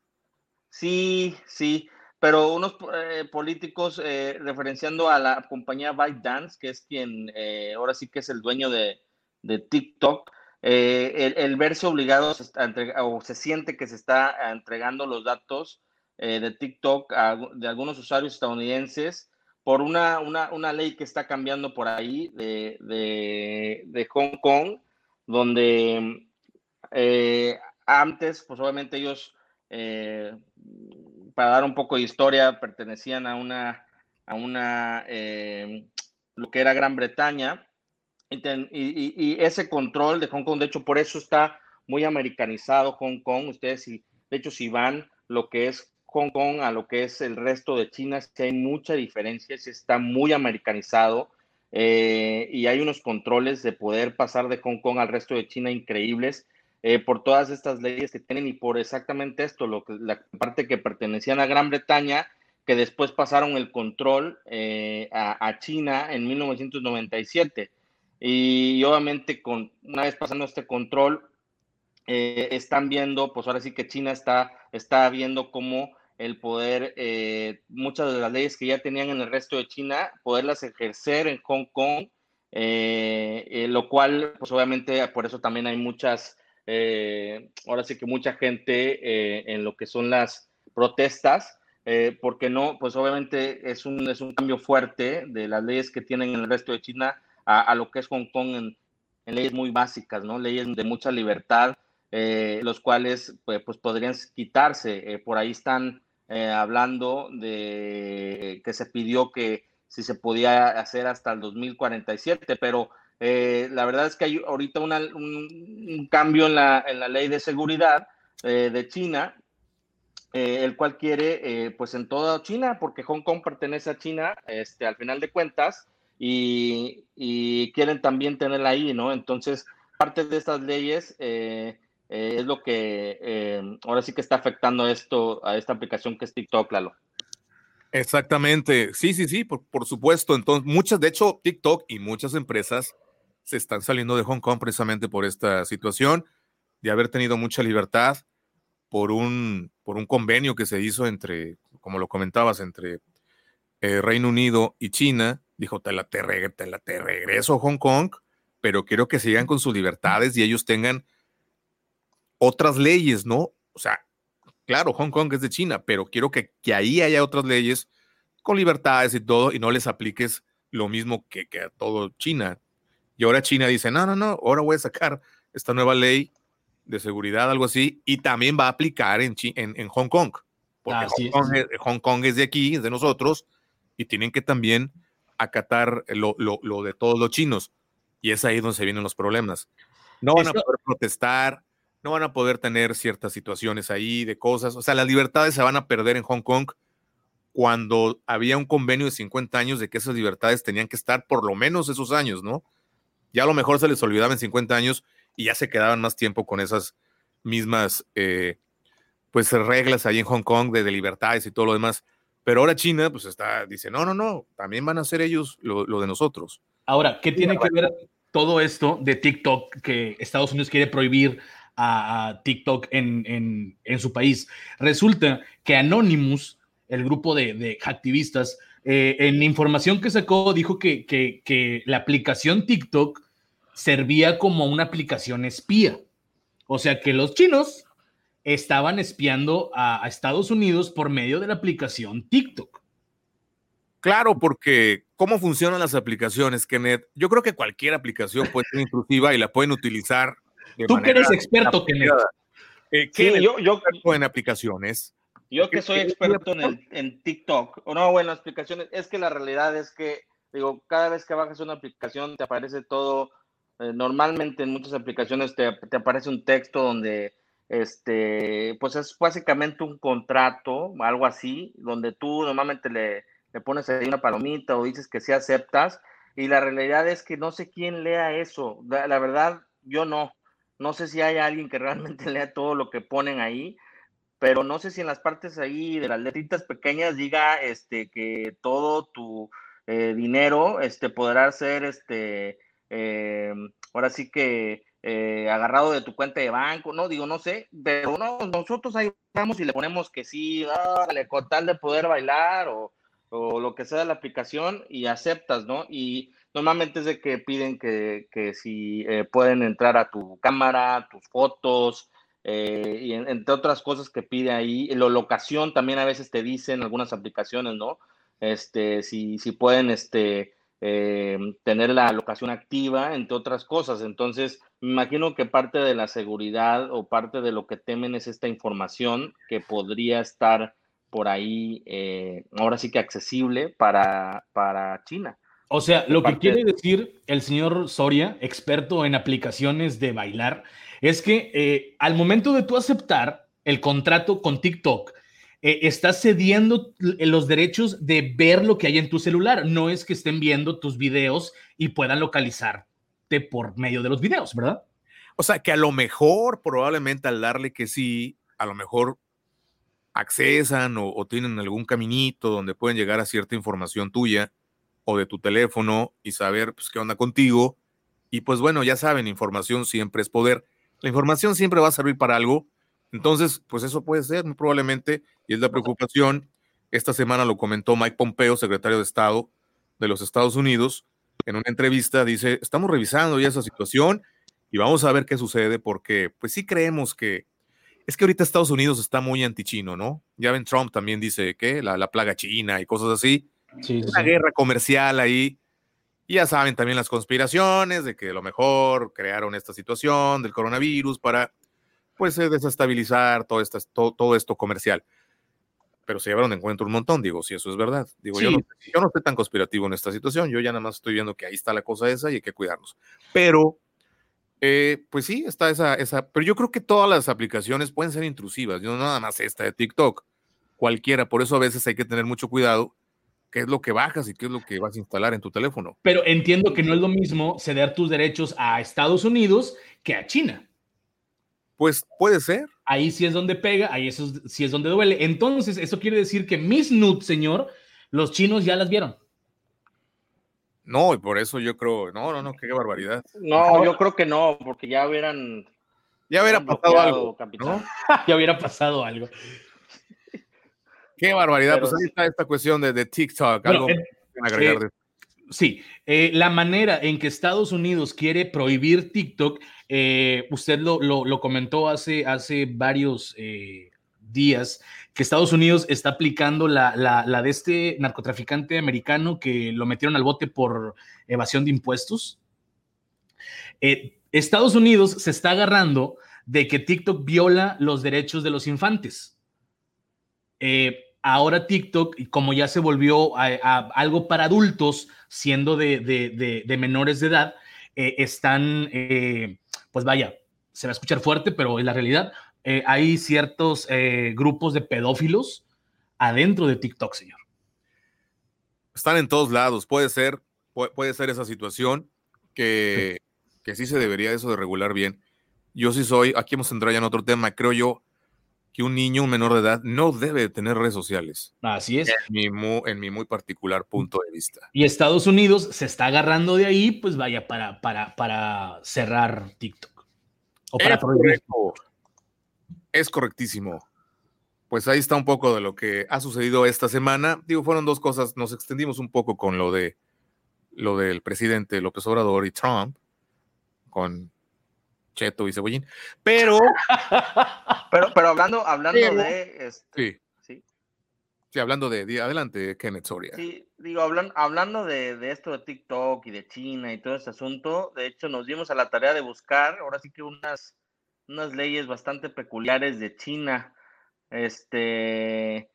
Sí, sí pero unos eh, políticos eh, referenciando a la compañía ByteDance, que es quien eh, ahora sí que es el dueño de, de TikTok, el, verse obligado a entregar, o se siente que se está entregando los datos de TikTok de algunos usuarios estadounidenses por una, una, una, ley que está cambiando por ahí de, de, de Hong Kong, donde antes, pues obviamente ellos para dar un poco de historia, pertenecían a una, a una, eh, lo que era Gran Bretaña, y, ese control de Hong Kong, de hecho, por eso está muy americanizado Hong Kong. Ustedes, si, de hecho, si van lo que es Hong Kong a lo que es el resto de China, sí hay mucha diferencia, sí está muy americanizado. Eh, y hay unos controles de poder pasar de Hong Kong al resto de China increíbles. Eh, por todas estas leyes que tienen y por exactamente esto, lo que, la parte que pertenecían a Gran Bretaña, que después pasaron el control eh, a, China en 1997. Y, obviamente, con, una vez pasando este control, eh, están viendo, pues ahora sí que China está, está viendo cómo el poder, muchas de las leyes que ya tenían en el resto de China, poderlas ejercer en Hong Kong, lo cual, pues obviamente, por eso también hay muchas eh, ahora sí que mucha gente eh, en lo que son las protestas, eh, porque no, pues obviamente es un, es un cambio fuerte de las leyes que tienen en el resto de China a, lo que es Hong Kong en, leyes muy básicas, ¿no? Leyes de mucha libertad, los cuales pues, pues podrían quitarse. por ahí están hablando de que se pidió que si se podía hacer hasta el 2047, pero eh, la verdad es que hay ahorita un, cambio en la, en la, ley de seguridad eh, de China, eh, el cual quiere, pues en toda China, porque Hong Kong pertenece a China, este, al final de cuentas, y, quieren también tenerla ahí, ¿no? Entonces, parte de estas leyes es lo que ahora sí que está afectando esto, a esta aplicación que es TikTok, Lalo. Exactamente, sí, sí, sí, por, por, supuesto. Entonces, muchas, de hecho, TikTok y muchas empresas se están saliendo de Hong Kong precisamente por esta situación de haber tenido mucha libertad por un, por un convenio que se hizo entre, como lo comentabas, entre eh, Reino Unido y China. Dijo, te la te, la te regreso a Hong Kong, pero quiero que sigan con sus libertades y ellos tengan otras leyes, ¿no? O sea, claro, Hong Kong es de China, pero quiero que, que ahí haya otras leyes con libertades y todo y no les apliques lo mismo que a todo China. Y ahora China dice, no, no, no, ahora voy a sacar esta nueva ley de seguridad, algo así, y también va a aplicar en, en, Hong Kong, porque Hong Kong, es, de aquí, es de nosotros, y tienen que también acatar lo, de todos los chinos. Y es ahí donde se vienen los problemas. No van a poder protestar, no van a poder tener ciertas situaciones ahí de cosas. O sea, las libertades se van a perder en Hong Kong cuando había un convenio de 50 años de que esas libertades tenían que estar por lo menos esos años, ¿no? Ya a lo mejor se les olvidaba en 50 años y ya se quedaban más tiempo con esas mismas eh, pues reglas ahí en Hong Kong de, libertades y todo lo demás. Pero ahora China pues está, dice, no, no, no, también van a hacer ellos lo, de nosotros. Ahora, ¿qué tiene que ver todo esto de TikTok que Estados Unidos quiere prohibir a, TikTok en, su país? Resulta que Anonymous, el grupo de, de activistas, eh, en información que sacó dijo que, que, la aplicación TikTok servía como una aplicación espía. O sea que los chinos estaban espiando a, Estados Unidos por medio de la aplicación TikTok. Claro, porque cómo funcionan las aplicaciones, Kenneth. Yo creo que cualquier aplicación puede ser intrusiva y la pueden utilizar. De Tú que eres experto, Kenneth. Eh, sí, yo, yo en aplicaciones. Yo que soy experto en, el, en TikTok, o no, bueno, aplicaciones, es que la realidad es que, digo, cada vez que bajas una aplicación te aparece todo, eh, normalmente en muchas aplicaciones te, te, aparece un texto donde, este, pues es básicamente un contrato, algo así, donde tú normalmente le, le pones ahí una palomita o dices que sí aceptas, y la realidad es que no sé quién lea eso, la verdad, yo no, no sé si hay alguien que realmente lea todo lo que ponen ahí, pero no sé si en las partes ahí de las letritas pequeñas diga este, que todo tu eh, dinero este, podrá ser, este, eh, ahora sí que eh, agarrado de tu cuenta de banco, no, digo, no sé, pero no, nosotros ahí vamos y le ponemos que sí, dale, con tal de poder bailar o, o, lo que sea la aplicación y aceptas, ¿no? Y normalmente es de que piden que, que si pueden entrar a tu cámara, tus fotos, eh, y entre otras cosas que pide ahí. La locación también a veces te dicen algunas aplicaciones, ¿no? Este, si, si pueden este, eh, tener la locación activa, entre otras cosas. Entonces, me imagino que parte de la seguridad o parte de lo que temen es esta información que podría estar por ahí, eh, ahora sí que accesible para, para China. O sea, lo que quiere decir el señor Soria, experto en aplicaciones de bailar, es que eh, al momento de tú aceptar el contrato con TikTok, eh, estás cediendo los derechos de ver lo que hay en tu celular. No es que estén viendo tus videos y puedan localizarte por medio de los videos, ¿verdad? O sea, que a lo mejor, probablemente al darle que sí, a lo mejor accesan o, tienen algún caminito donde pueden llegar a cierta información tuya o de tu teléfono y saber pues, qué onda contigo. Y pues bueno, ya saben, información siempre es poder. La información siempre va a servir para algo. Entonces, pues eso puede ser, probablemente, y es la preocupación. Esta semana lo comentó Mike Pompeo, secretario de Estado de los Estados Unidos, en una entrevista, dice, estamos revisando ya esa situación y vamos a ver qué sucede, porque pues sí creemos que, es que ahorita Estados Unidos está muy antichino, ¿no? Ya ven, Trump también dice que la, la plaga china y cosas así. Sí, una guerra comercial ahí y ya saben también las conspiraciones de que a lo mejor crearon esta situación del coronavirus para pues eh, desestabilizar todo, esto, todo, esto comercial. Pero se llevaron de encuentro un montón, digo, si eso es verdad. Digo, yo, no, yo no estoy tan conspirativo en esta situación, yo ya nada más estoy viendo que ahí está la cosa esa y hay que cuidarnos. Pero, eh, pues sí, está esa, esa, pero yo creo que todas las aplicaciones pueden ser intrusivas, yo no nada más esta de TikTok, cualquiera, por eso a veces hay que tener mucho cuidado qué es lo que bajas y qué es lo que vas a instalar en tu teléfono. Pero entiendo que no es lo mismo ceder tus derechos a Estados Unidos que a China. Pues puede ser. Ahí sí es donde pega, ahí eso sí es donde duele. Entonces, eso quiere decir que mis nudes, señor, los chinos ya las vieron. No, y por eso yo creo, no, no, no, qué barbaridad. No, yo creo que no, porque ya hubieran. Ya hubiera pasado algo. ya hubiera pasado algo. Qué barbaridad. pues ahí está esta cuestión de, TikTok. Algo eh, agregar Sí, eh, la manera en que Estados Unidos quiere prohibir TikTok, eh, usted lo, lo, comentó hace, hace varios días, que Estados Unidos está aplicando la, la, la, de este narcotraficante americano que lo metieron al bote por evasión de impuestos. Estados Unidos se está agarrando de que TikTok viola los derechos de los infantes. Eh, ahora TikTok, como ya se volvió algo para adultos, siendo de, menores de edad, eh, están, eh, pues vaya, se va a escuchar fuerte, pero en la realidad eh, hay ciertos grupos de pedófilos adentro de TikTok, señor. Están en todos lados, puede ser, puede, ser esa situación que, que sí se debería eso de regular bien. Yo sí soy, aquí hemos entrado ya en otro tema, creo yo, que un niño, un menor de edad, no debe tener redes sociales. Así es. En mi, muy, en mi muy particular punto de vista. Y Estados Unidos se está agarrando de ahí, pues vaya, para, para, para cerrar TikTok. O para es, correcto. es correctísimo. Pues ahí está un poco de lo que ha sucedido esta semana. Digo, fueron dos cosas. Nos extendimos un poco con lo de lo del presidente López Obrador y Trump, con Cheto y Cebollín. Pero. pero, pero hablando, hablando de. Este, sí. sí. Sí, hablando de. Adelante, Kenneth Soria. Sí, digo, hablan, hablando de, de, esto de TikTok y de China y todo ese asunto, de hecho nos dimos a la tarea de buscar, ahora sí que unas, unas leyes bastante peculiares de China. Este,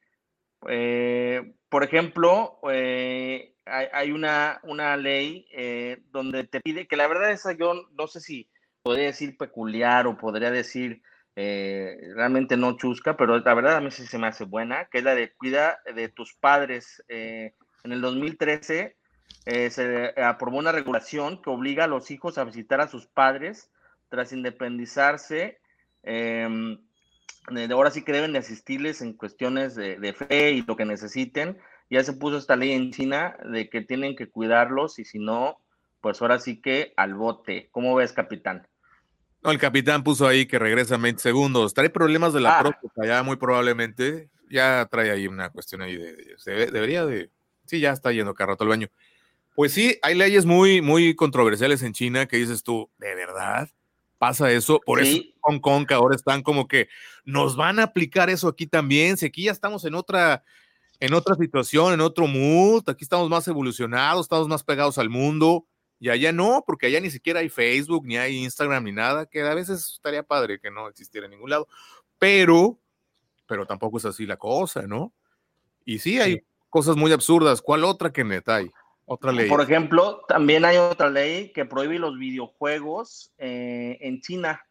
eh, por ejemplo, eh, hay, hay, una, una ley eh, donde te pide, que la verdad esa yo no sé si podría decir peculiar o podría decir eh, realmente no chusca, pero la verdad a mí sí se me hace buena, que es la de cuida de tus padres. Eh, en el 2013 eh, se aprobó una regulación que obliga a los hijos a visitar a sus padres tras independizarse. Em, ahora sí que deben de asistirles en cuestiones de, de, fe y lo que necesiten. Ya se puso esta ley en China de que tienen que cuidarlos y si no, pues ahora sí que al bote. ¿Cómo ves, capitán? No, el capitán puso ahí que regresa en 20 segundos. Trae problemas de la ah. próstata, ya muy probablemente. Ya trae ahí una cuestión ahí de, de, de debería de. Sí, ya está yendo cada rato al baño. Pues sí, hay leyes muy, muy controversiales en China que dices tú, ¿de verdad? pasa eso, por sí. eso Hong Kong que ahora están como que nos van a aplicar eso aquí también, si aquí ya estamos en otra, en otra situación, en otro mood, aquí estamos más evolucionados, estamos más pegados al mundo, y allá no, porque allá ni siquiera hay Facebook, ni hay Instagram, ni nada, que a veces estaría padre que no existiera en ningún lado, pero, pero tampoco es así la cosa, ¿no? Y sí, hay sí. cosas muy absurdas, ¿cuál otra que neta hay? Otra ley. Por ejemplo, también hay otra ley que prohíbe los videojuegos eh, en China.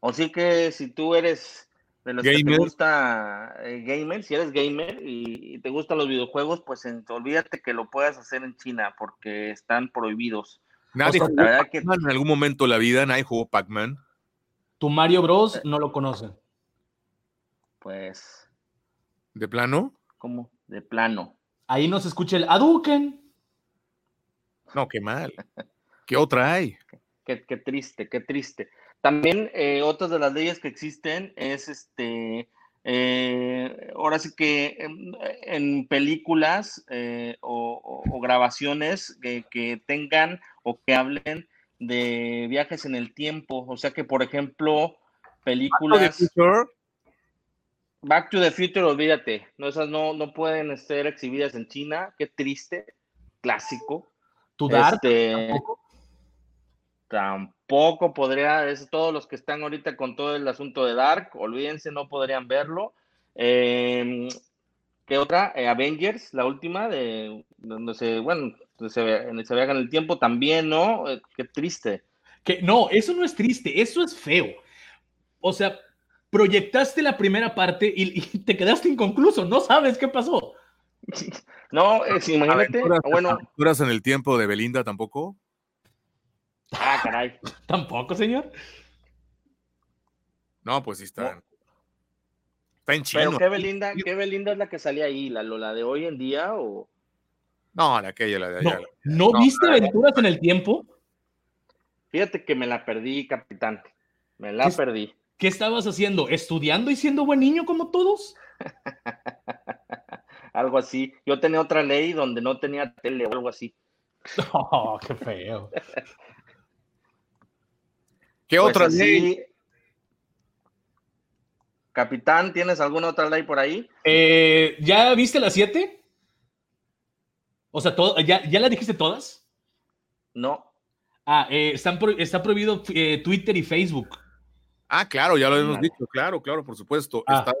O sí que si tú eres de los gamer. que te gusta eh, gamer, si eres gamer y, y, te gustan los videojuegos, pues en, olvídate que lo puedas hacer en China porque están prohibidos. Nadie o sea, jugó que... en algún momento de la vida, nadie jugó Pac-Man. Tu Mario Bros. no lo conoce. Pues. ¿De plano? ¿Cómo? De plano. Ahí no se escucha el Aduken. No, qué mal. ¿Qué otra hay? Qué, qué triste, qué triste. También eh, otras de las leyes que existen es este, eh, ahora sí que en, en películas eh, o, o, o, grabaciones que, que, tengan o que hablen de viajes en el tiempo, o sea que por ejemplo películas... Back to the Future, Back to the Future olvídate, no, esas no, no pueden ser exhibidas en China, qué triste, clásico. ¿Tu Dark? Este, ¿Tampoco? Tampoco podría, es todos los que están ahorita con todo el asunto de Dark, olvídense, no podrían verlo. Eh, ¿Qué otra? Eh, Avengers, la última, de donde se, bueno, donde se, se viaja en el tiempo también, ¿no? Eh, qué triste. Que, no, eso no es triste, eso es feo. O sea, proyectaste la primera parte y, y te quedaste inconcluso, no sabes qué pasó. No, es, imagínate, ¿Aventuras, bueno. ¿Aventuras en el tiempo de Belinda tampoco? Ah, caray. ¿Tampoco, señor? No, pues sí está. No. Está en chino. Pero ¿qué Belinda, ¿qué Belinda es la que salía ahí? ¿La, ¿La de hoy en día o...? No, la aquella, la de allá. ¿No, ¿no, ¿no viste Aventuras en el tiempo? Fíjate que me la perdí, capitán. Me la ¿Qué, perdí. ¿Qué estabas haciendo? ¿Estudiando y siendo buen niño como todos? algo así. Yo tenía otra ley donde no tenía tele o algo así. Oh, qué feo. ¿Qué pues otra así, ley? Capitán, ¿tienes alguna otra ley por ahí? Eh, ¿Ya viste las siete? O sea, todo, ¿ya, ¿ya las dijiste todas? No. Ah, eh, están pro, está prohibido eh, Twitter y Facebook. Ah, claro, ya lo hemos vale. dicho, claro, claro, por supuesto. Ah. Está,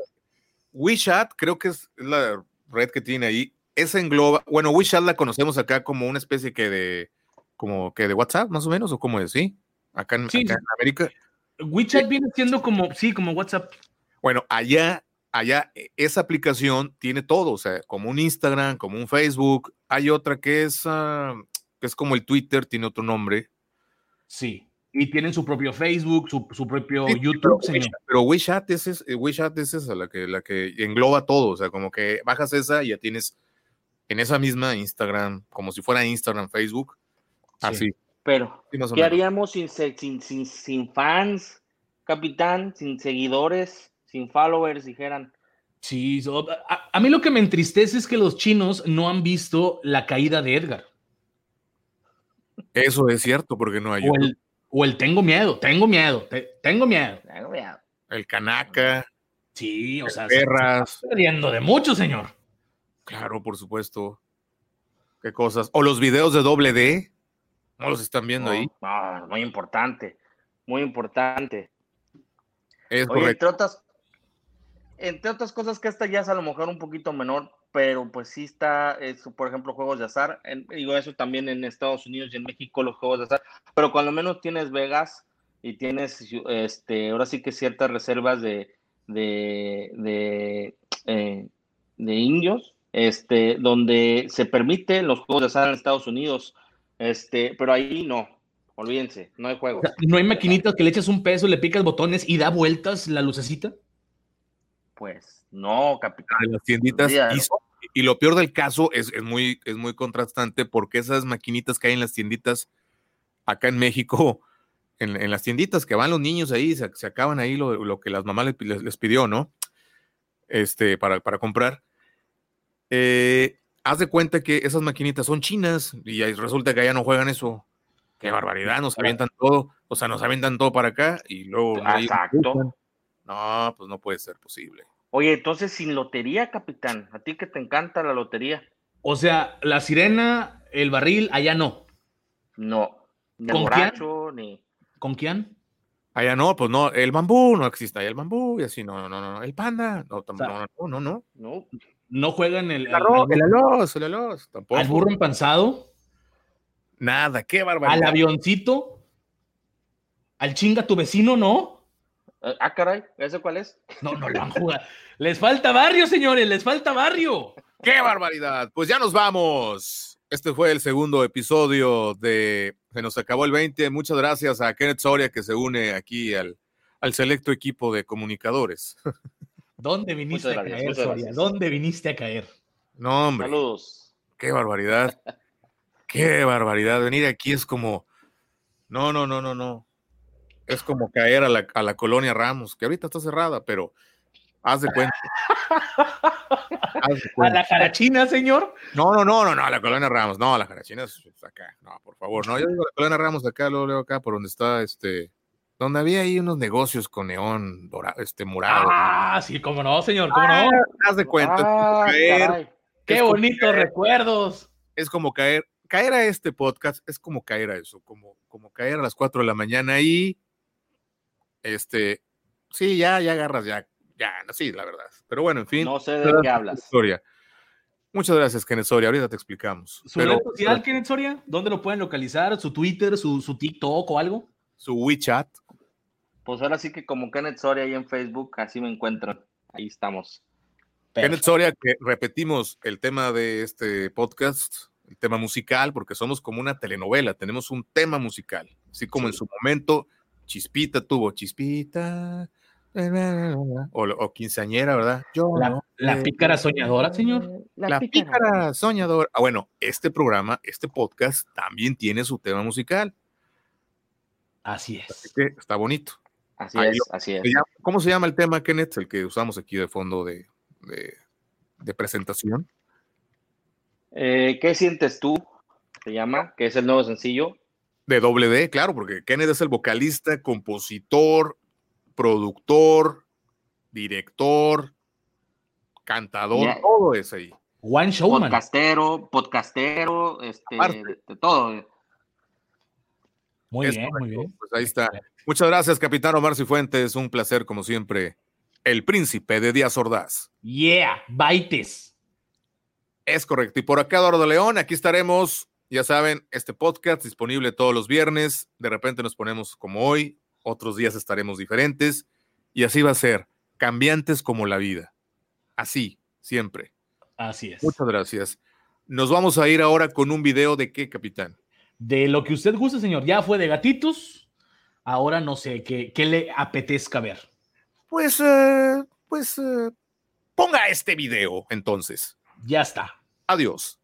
WeChat creo que es la red que tiene ahí. Esa engloba, bueno, WeChat la conocemos acá como una especie que de, como que de WhatsApp, más o menos, o como es, ¿sí? Acá en, sí, acá en América. WeChat viene siendo como, sí, como WhatsApp. Bueno, allá, allá, e, esa aplicación tiene todo, o sea, como un Instagram, como un Facebook. Hay otra que es, uh, que es como el Twitter, tiene otro nombre. Sí. Y tienen su propio Facebook, su, su propio sí, YouTube. Pero, pero WeChat es, es, WeChat es esa, la que, la que engloba todo. O sea, como que bajas esa y ya tienes en esa misma Instagram, como si fuera Instagram, Facebook. Así. Sí. Pero, sí, ¿qué haríamos sin, sin, sin, sin, fans, capitán? Sin seguidores, sin followers, dijeran. Sí, so, a, a, mí lo que me entristece es que los chinos no han visto la caída de Edgar. Eso es cierto, porque no hay. O el, o el tengo miedo, tengo miedo, te, tengo miedo. Tengo miedo. El canaca. Sí, o sea, perras. Se perdiendo de mucho, señor. Claro, por supuesto. qué cosas. O los videos de doble D, ¿no los están viendo ahí? No, muy importante, muy importante. Es Oye, correcto. entre otras, entre otras cosas que esta ya es a lo mejor un poquito menor, pero pues sí está, es, por ejemplo, juegos de azar. En- digo, eso también en Estados Unidos y en México los juegos de azar, pero cuando menos tienes Vegas y tienes, este, ahora sí que ciertas reservas de, de, de, eh, de indios, este, donde se permite los juegos de azar en Estados Unidos, este, pero ahí no, olvídense, no hay juegos. O sea, ¿No hay maquinitas que le echas un peso, le picas botones y da vueltas la lucecita? Pues no, capitán. de las tienditas. So- y lo peor del caso es, es muy, es muy contrastante porque esas maquinitas que hay en las tienditas acá en México, en, en las tienditas que van los niños ahí, se, se acaban ahí lo, lo que las mamás les, les- les pidió, ¿no? Este, para, para comprar. Eh, haz de cuenta que esas maquinitas son chinas y resulta que allá no juegan eso. Qué barbaridad, nos avientan todo, o sea, nos avientan todo para acá y luego... no hay- Exacto. No, pues no puede ser posible. Oye, entonces sin lotería, capitán. A ti que te encanta la lotería. O sea, la sirena, el barril, allá no. No. Ni el ¿Con quién? borracho, ni. ¿Con quién? Allá no, pues no, el bambú no existe, ahí el bambú y así, no, no, no, no, el panda, no, sea, no, no, no, no, No. No juegan el, el al, arroz, al- el alos, el alos, tampoco, al burro empanzado, nada, qué al barbaridad. avioncito, al chinga tu vecino, ¿no? Eh, Ah, caray, ¿ese cuál es? No, no lo han jugado. Les falta barrio, señores, les falta barrio. ¡Qué barbaridad! Pues ya nos vamos. Este fue el segundo episodio de Se nos acabó el 20. Muchas gracias a Kenneth Soria que se une aquí al, al selecto equipo de comunicadores. ¿Dónde viniste a caer, Soria? ¿Dónde viniste a caer? No, hombre. Saludos. Qué barbaridad. Qué barbaridad. Venir aquí es como. No, no, no, no, no. Es como caer a la, a la colonia Ramos, que ahorita está cerrada, pero haz de cuenta. Haz de ¿A la carachina, señor? No, no, no, no, no, a la colonia Ramos. No, la Jarachina es acá. No, por favor. No, yo digo la colonia Ramos acá, luego, luego acá, por donde está este. Donde había ahí unos negocios con neón dorado, este morado. Ah, sí, cómo no, señor, cómo no. haz de cuenta. Ah, caer-. Qué bonitos recuerdos. es como caer, caer a este podcast es como caer a eso, como, como caer a las 4 de la mañana y este, sí, ya, ya agarras, ya, ya, sí, la verdad. Pero bueno, en fin. No sé de qué hablas. Soria. Muchas gracias, Kenneth Soria. Ahorita te explicamos. ¿Su Pero red social, Kenneth Soria? ¿Dónde lo pueden localizar? ¿Su Twitter, su, su TikTok o algo? su WeChat, Pues ahora sí que como Kenneth Soria ahí en Facebook, así me encuentran. Ahí estamos. Kenneth Soria, que repetimos el tema de este podcast, el tema musical, porque somos como una telenovela, tenemos un tema musical, así como en su momento Chispita tuvo Chispita, o, o quinceañera, ¿verdad? Yo La, no la sé. pícara soñadora, señor. La pícara soñadora. Ah, bueno, este programa, este podcast también tiene su tema musical, Así así es. que está bonito. Así Ahí es, lo- así es. ¿Cómo se llama el tema, Kenneth? El que usamos aquí de fondo de, de- de presentación. Eh, ¿Qué sientes tú? Se llama, que es el nuevo sencillo. De doble D, claro, porque Kenneth es el vocalista, compositor, productor, director, cantador, todo es ahí. One Showman. Podcastero, podcastero, este, de, de todo. Muy Es bien, muy bien. Pues ahí está. Muchas gracias, capitán Omar Cifuentes. Un placer, como siempre. El príncipe de Díaz Ordaz. Yeah, baites. Es correcto. Y por acá, Eduardo León, aquí estaremos. Ya saben, este podcast disponible todos los viernes. De repente nos ponemos como hoy, otros días estaremos diferentes. Y así va a ser, cambiantes como la vida. Así, siempre. Así es. Muchas gracias. Nos vamos a ir ahora con un video de qué, capitán. De lo que usted guste, señor. Ya fue de gatitos. Ahora no sé qué, qué le apetezca ver. Pues, eh, pues, eh, ponga este video entonces. Ya está. Adiós.